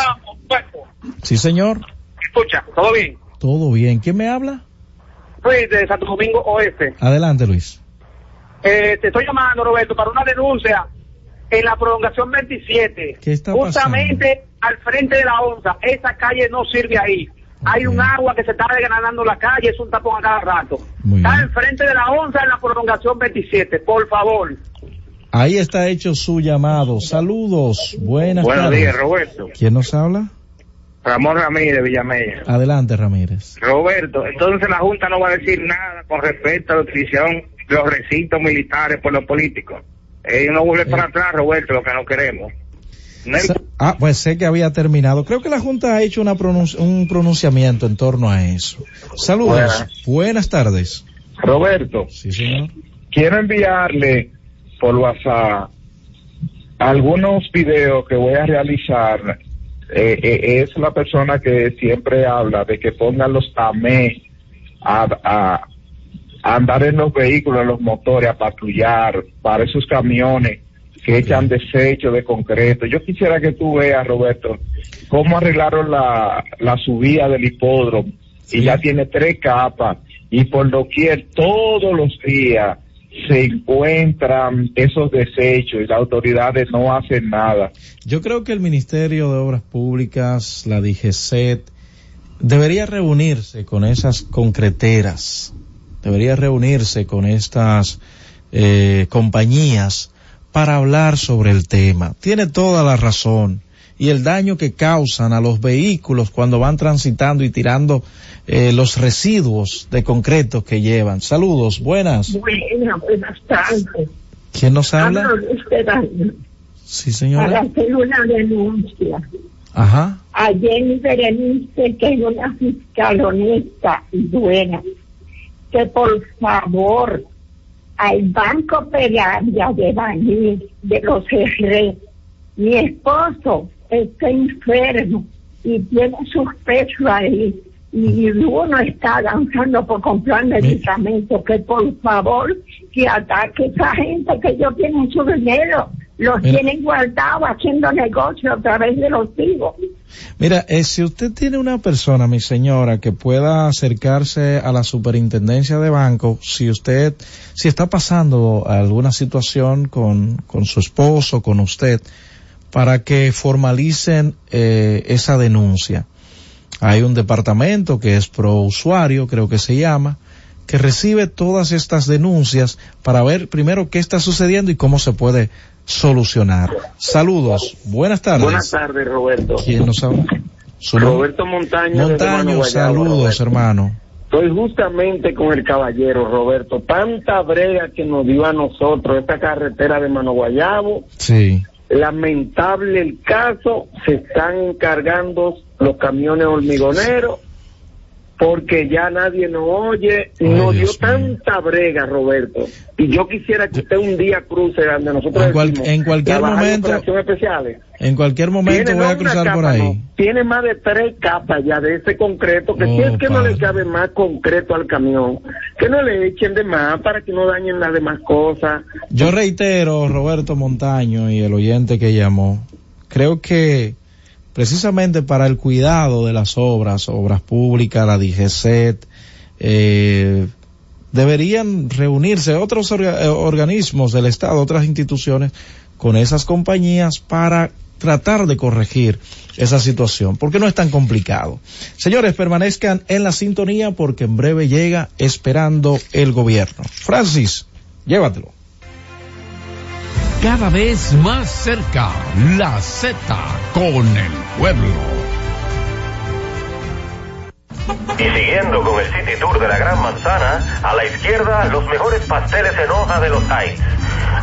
Sí, señor. Escucha, ¿todo bien? Todo bien. ¿Quién me habla? Luis de Santo Domingo Oeste. Adelante, Luis. Eh, te estoy llamando, Roberto, para una denuncia en la prolongación 27. ¿Qué está Justamente al frente de la onza. Esa calle no sirve ahí. Hay un agua que se está desgranando la calle, es un tapón a cada rato. está enfrente de la onza en la prolongación 27. Por favor. Ahí está hecho su llamado. Saludos. Buenas Buenos tardes. días, Roberto. ¿Quién nos habla? Ramón Ramírez Villamella. Adelante, Ramírez. Roberto, entonces la Junta no va a decir nada con respecto a la utilización de los recintos militares por los políticos. Ellos no vuelven para atrás, Roberto, lo que no queremos. No hay- Sa- Ah, pues sé que había terminado. Creo que la Junta ha hecho una un pronunciamiento en torno a eso. Saludos. Buenas. Buenas tardes. Roberto, Sí, señor. quiero enviarle por WhatsApp algunos videos que voy a realizar. Eh, eh, es la persona que siempre habla de que pongan los TAME a, a- a andar en los vehículos, en los motores, a patrullar para esos camiones que echan desecho de concreto. Yo quisiera que tú veas, Roberto, cómo arreglaron la, la subida del hipódromo. Y ya tiene tres capas. Y por doquier todos los días se encuentran esos desechos y las autoridades no hacen nada. Yo creo que el Ministerio de Obras Públicas, la DGCET, debería reunirse con esas concreteras, debería reunirse con estas eh, compañías para hablar sobre el tema. Tiene toda la razón. Y el daño que causan a los vehículos cuando van transitando y tirando eh, los residuos de concreto que llevan. Saludos, buenas. Buenas, buenas tardes. ¿Quién nos habla? Hablo Sí, para señora. hacer una denuncia. Ajá. A Jenny Berenice, que es una fiscal honesta y buena, que por favor al Banco Peraria de Baní, de los R, mi esposo está enfermo y tiene sus pesos ahí y uno está lanzando por comprar medicamentos, que por favor que ataque esa gente que ellos tienen su dinero, los Mira. tienen guardados haciendo negocio a través de los hijos. Mira, eh, si usted tiene una persona, mi señora, que pueda acercarse a la superintendencia de banco, si usted, si está pasando alguna situación con, con su esposo, con usted, para que formalicen eh, esa denuncia. Hay un departamento que es pro usuario, creo que se llama, que recibe todas estas denuncias para ver primero qué está sucediendo y cómo se puede solucionar. Saludos, buenas tardes. Buenas tardes, Roberto. ¿Quién nos habla? Roberto Montaño. Montaño, saludos, Roberto. hermano. Estoy justamente con el caballero, Roberto. Tanta brega que nos dio a nosotros esta carretera de Mano Guayabo. Sí. Lamentable el caso. Se están encargando los camiones hormigoneros porque ya nadie nos oye. nos dio tanta brega, Roberto. Y yo quisiera que usted un día cruce donde nosotros En cual- decimos, en cualquier momento- especiales. En cualquier momento Tiene, voy no a cruzar por ahí. no. Tiene más de tres capas ya de ese concreto, que Oh, si es que no le cabe más concreto al camión, que no le echen de más para que no dañen las demás cosas. Yo reitero, Roberto Montaño y el oyente que llamó, creo que precisamente para el cuidado de las obras, obras públicas, la DGCET, eh, deberían reunirse otros eh, organismos del Estado, otras instituciones, con esas compañías para tratar de corregir esa situación, porque no es tan complicado. Señores, permanezcan en la sintonía porque en breve llega esperando el gobierno. Francis, llévatelo. Cada vez más cerca, la Z con el pueblo. Y siguiendo con el City Tour de la Gran Manzana, a la izquierda los mejores pasteles en hoja de los Heights.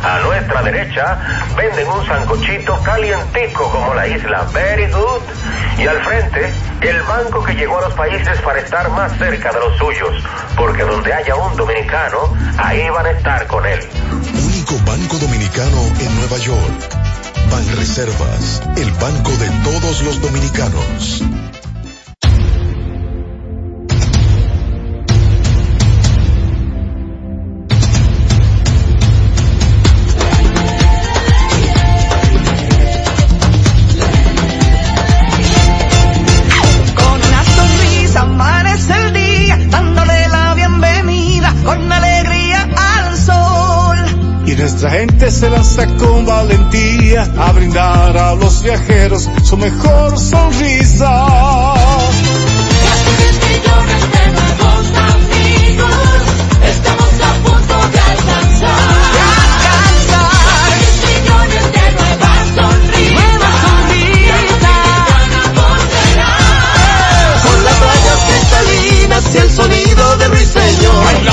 A nuestra derecha venden un sancochito calientico como la isla Very Good. Y al frente, el banco que llegó a los países para estar más cerca de los suyos. Porque donde haya un dominicano, ahí van a estar con él. Único banco dominicano en Nueva York. Banreservas, el banco de todos los dominicanos. Gente se lanza con valentía a brindar a los viajeros su mejor sonrisa. millones de nuevos amigos, estamos a punto de alcanzar. alcanzar. millones de nuevas sonrisas. Nuevas Con las playas cristalinas y el sonido de ruiseñor.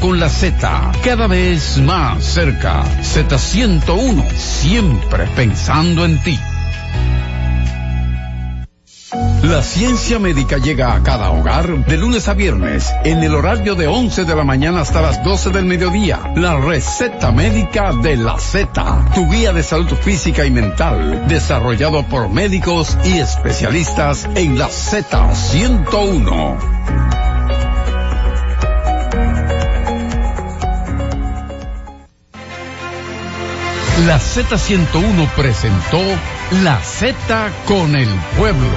con la Z, cada vez más cerca. Z101, siempre pensando en ti. La ciencia médica llega a cada hogar de lunes a viernes en el horario de 11 de la mañana hasta las 12 del mediodía. La receta médica de la Z, tu guía de salud física y mental, desarrollado por médicos y especialistas en la Z101. La Z101 presentó La Z con el pueblo.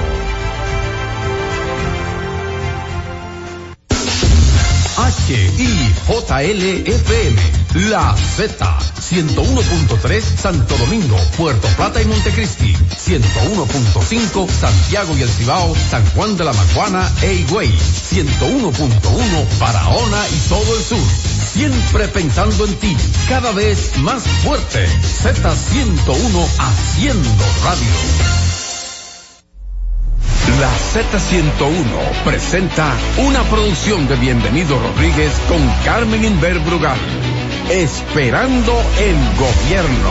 HIJLFM, La Z, 101.3 Santo Domingo, Puerto Plata y Montecristi, 101.5 Santiago y El Cibao, San Juan de la Maguana e Higüey, 101.1 Barahona y todo el sur. Siempre pensando en ti, cada vez más fuerte. Z101 haciendo radio. La Z101 presenta una producción de Bienvenido Rodríguez con Carmen Inver Brugal. Esperando el gobierno.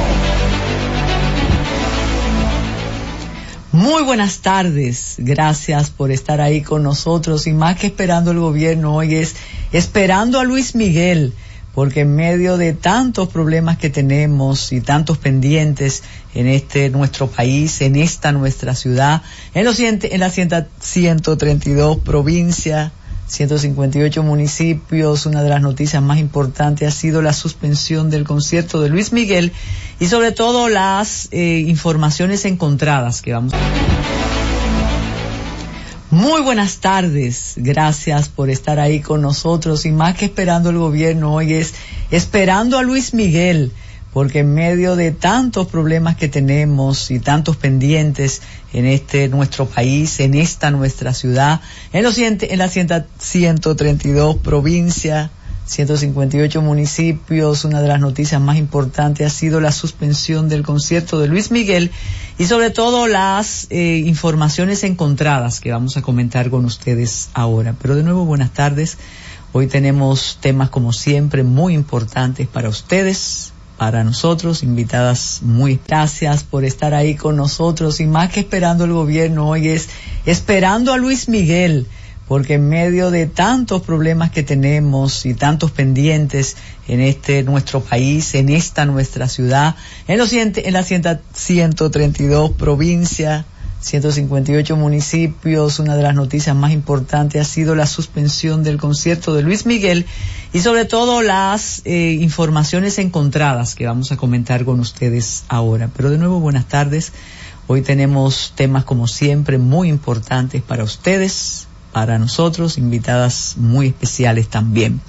Muy buenas tardes, gracias por estar ahí con nosotros y más que esperando el gobierno hoy es esperando a Luis Miguel porque en medio de tantos problemas que tenemos y tantos pendientes en este nuestro país, en esta nuestra ciudad, en, los, en la 132 provincias, 158 municipios, una de las noticias más importantes ha sido la suspensión del concierto de Luis Miguel y sobre todo las eh, informaciones encontradas que vamos muy buenas tardes, gracias por estar ahí con nosotros y más que esperando el gobierno hoy es esperando a Luis Miguel, porque en medio de tantos problemas que tenemos y tantos pendientes en este nuestro país, en esta nuestra ciudad, en, los, en la 132 provincias, 158 municipios, una de las noticias más importantes ha sido la suspensión del concierto de Luis Miguel y sobre todo las eh, informaciones encontradas que vamos a comentar con ustedes ahora. Pero de nuevo, buenas tardes. Hoy tenemos temas como siempre muy importantes para ustedes, para nosotros, invitadas muy gracias por estar ahí con nosotros. Y más que esperando el gobierno hoy es esperando a Luis Miguel porque en medio de tantos problemas que tenemos y tantos pendientes en este nuestro país, en esta nuestra ciudad, en, los, en las 132 provincias, 158 municipios, una de las noticias más importantes ha sido la suspensión del concierto de Luis Miguel y sobre todo las eh, informaciones encontradas que vamos a comentar con ustedes ahora. Pero de nuevo, buenas tardes. Hoy tenemos temas como siempre muy importantes para ustedes para nosotros, invitadas muy especiales también.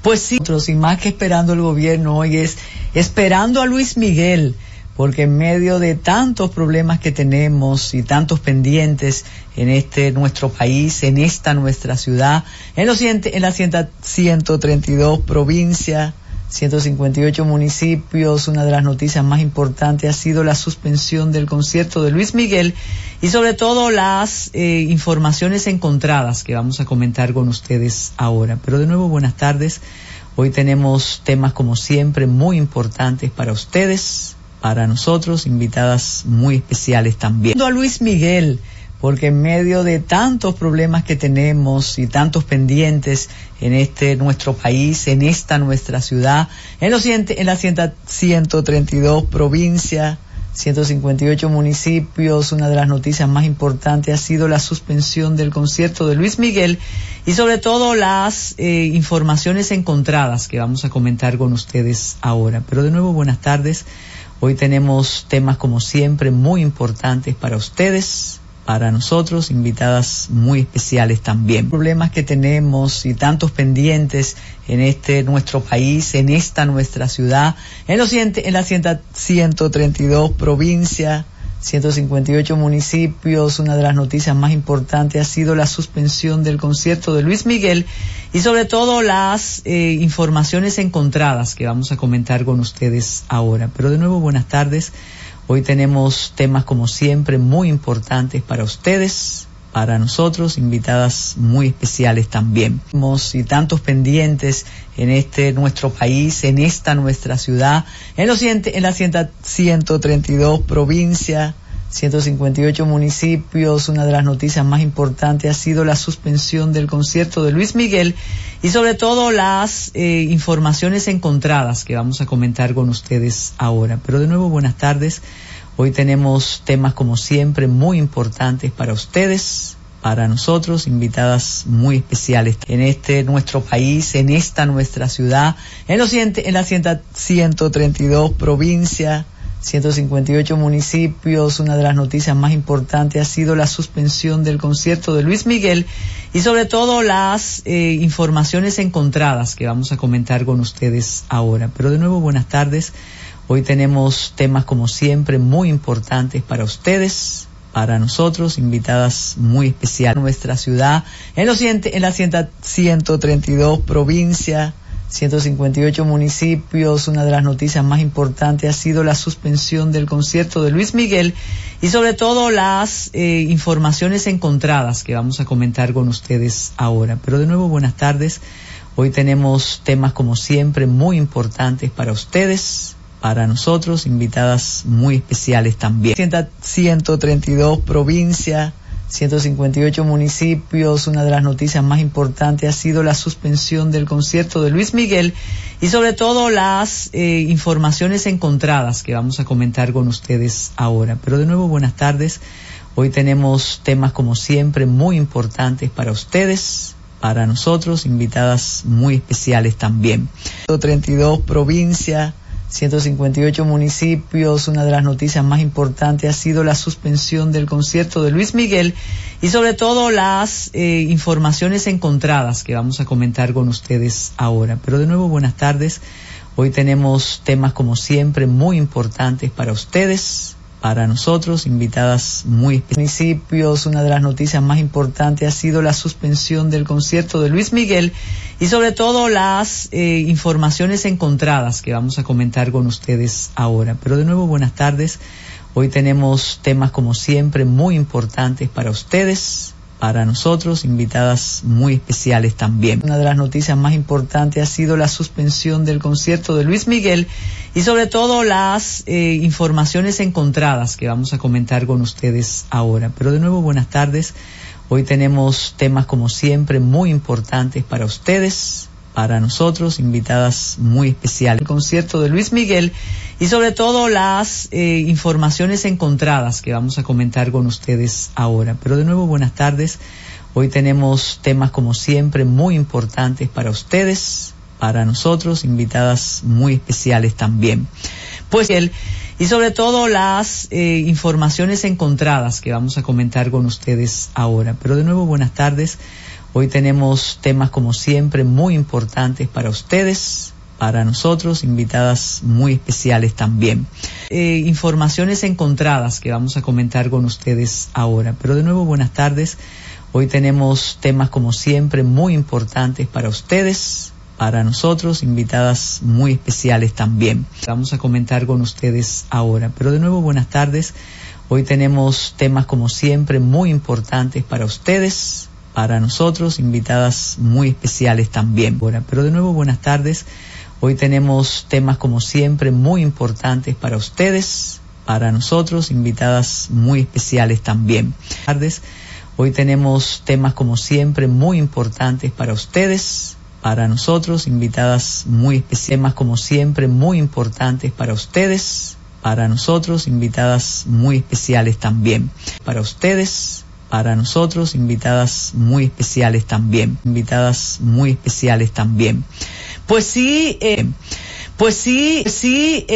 Pues sí, nosotros y más que esperando el gobierno hoy es esperando a Luis Miguel, porque en medio de tantos problemas que tenemos y tantos pendientes en este nuestro país, en esta nuestra ciudad, en, los, en las 132 provincias, 158 municipios, una de las noticias más importantes ha sido la suspensión del concierto de Luis Miguel y sobre todo las eh, informaciones encontradas que vamos a comentar con ustedes ahora. Pero de nuevo, buenas tardes. Hoy tenemos temas como siempre muy importantes para ustedes, para nosotros, invitadas muy especiales también. A Luis Miguel, porque en medio de tantos problemas que tenemos y tantos pendientes en este nuestro país, en esta nuestra ciudad, en, los, en las 132 provincias, 158 municipios, una de las noticias más importantes ha sido la suspensión del concierto de Luis Miguel y sobre todo las eh, informaciones encontradas que vamos a comentar con ustedes ahora. Pero de nuevo, buenas tardes. Hoy tenemos temas como siempre muy importantes para ustedes para nosotros, invitadas muy especiales también. Problemas que tenemos y tantos pendientes en este nuestro país, en esta nuestra ciudad, en en las 132 provincias, 158 municipios, una de las noticias más importantes ha sido la suspensión del concierto de Luis Miguel y sobre todo las eh, informaciones encontradas que vamos a comentar con ustedes ahora. Pero de nuevo, buenas tardes. Hoy tenemos temas como siempre muy importantes para ustedes, para nosotros, invitadas muy especiales también. Y tantos pendientes en este nuestro país, en esta nuestra ciudad, en, los, en las 132 provincias, 158 municipios. Una de las noticias más importantes ha sido la suspensión del concierto de Luis Miguel y sobre todo las eh, informaciones encontradas que vamos a comentar con ustedes ahora. Pero de nuevo, buenas tardes. Hoy tenemos temas como siempre muy importantes para ustedes, para nosotros, invitadas muy especiales en este nuestro país, en esta nuestra ciudad, en, los, en la 132 provincia 158 municipios. Una de las noticias más importantes ha sido la suspensión del concierto de Luis Miguel y sobre todo las eh, informaciones encontradas que vamos a comentar con ustedes ahora. Pero de nuevo, buenas tardes. Hoy tenemos temas como siempre muy importantes para ustedes, para nosotros, invitadas muy especiales. Nuestra ciudad, en, los, en la 132 provincia 158 municipios. Una de las noticias más importantes ha sido la suspensión del concierto de Luis Miguel y sobre todo las eh, informaciones encontradas que vamos a comentar con ustedes ahora. Pero de nuevo, buenas tardes. Hoy tenemos temas como siempre muy importantes para ustedes, para nosotros, invitadas muy especiales también. 132 provincia 158 municipios. Una de las noticias más importantes ha sido la suspensión del concierto de Luis Miguel y sobre todo las eh, informaciones encontradas que vamos a comentar con ustedes ahora. Pero de nuevo, buenas tardes. Hoy tenemos temas como siempre muy importantes para ustedes, para nosotros, invitadas muy especiales también. 32 provincia 158 municipios. Una de las noticias más importantes ha sido la suspensión del concierto de Luis Miguel y sobre todo las eh, informaciones encontradas que vamos a comentar con ustedes ahora. Pero de nuevo, buenas tardes. Hoy tenemos temas como siempre muy importantes para ustedes para nosotros, invitadas muy municipios. Una de las noticias más importantes ha sido la suspensión del concierto de Luis Miguel y sobre todo las eh, informaciones encontradas que vamos a comentar con ustedes ahora. Pero de nuevo, buenas tardes. Hoy tenemos temas como siempre muy importantes para ustedes para nosotros, invitadas muy especiales también. Una de las noticias más importantes ha sido la suspensión del concierto de Luis Miguel y sobre todo las eh, informaciones encontradas que vamos a comentar con ustedes ahora. Pero de nuevo, buenas tardes. Hoy tenemos temas como siempre muy importantes para ustedes, para nosotros, invitadas muy especiales. El concierto de Luis Miguel y sobre todo las eh, informaciones encontradas que vamos a comentar con ustedes ahora. Pero de nuevo, buenas tardes. Hoy tenemos temas como siempre muy importantes para ustedes, para nosotros, invitadas muy especiales también. Pues él y sobre todo las eh, informaciones encontradas que vamos a comentar con ustedes ahora. Pero de nuevo, buenas tardes. Hoy tenemos temas como siempre muy importantes para ustedes, para nosotros, invitadas muy especiales también. Eh, informaciones encontradas que vamos a comentar con ustedes ahora. Pero de nuevo, buenas tardes. Hoy tenemos temas como siempre muy importantes para ustedes, para nosotros, invitadas muy especiales también. Vamos a comentar con ustedes ahora. Pero de nuevo, buenas tardes. Hoy tenemos temas como siempre muy importantes para ustedes, para nosotros, invitadas muy especiales también. Pero de nuevo, buenas tardes. Hoy tenemos temas como siempre muy importantes para ustedes, para nosotros, invitadas muy especiales también. Tardes. Hoy tenemos temas como siempre muy importantes para ustedes, para nosotros, invitadas muy especiales, como siempre muy importantes para ustedes, para nosotros, invitadas muy especiales también. Para ustedes, para nosotros, invitadas muy especiales también, invitadas muy especiales también. Pues sí, eh, pues sí, sí. Eh,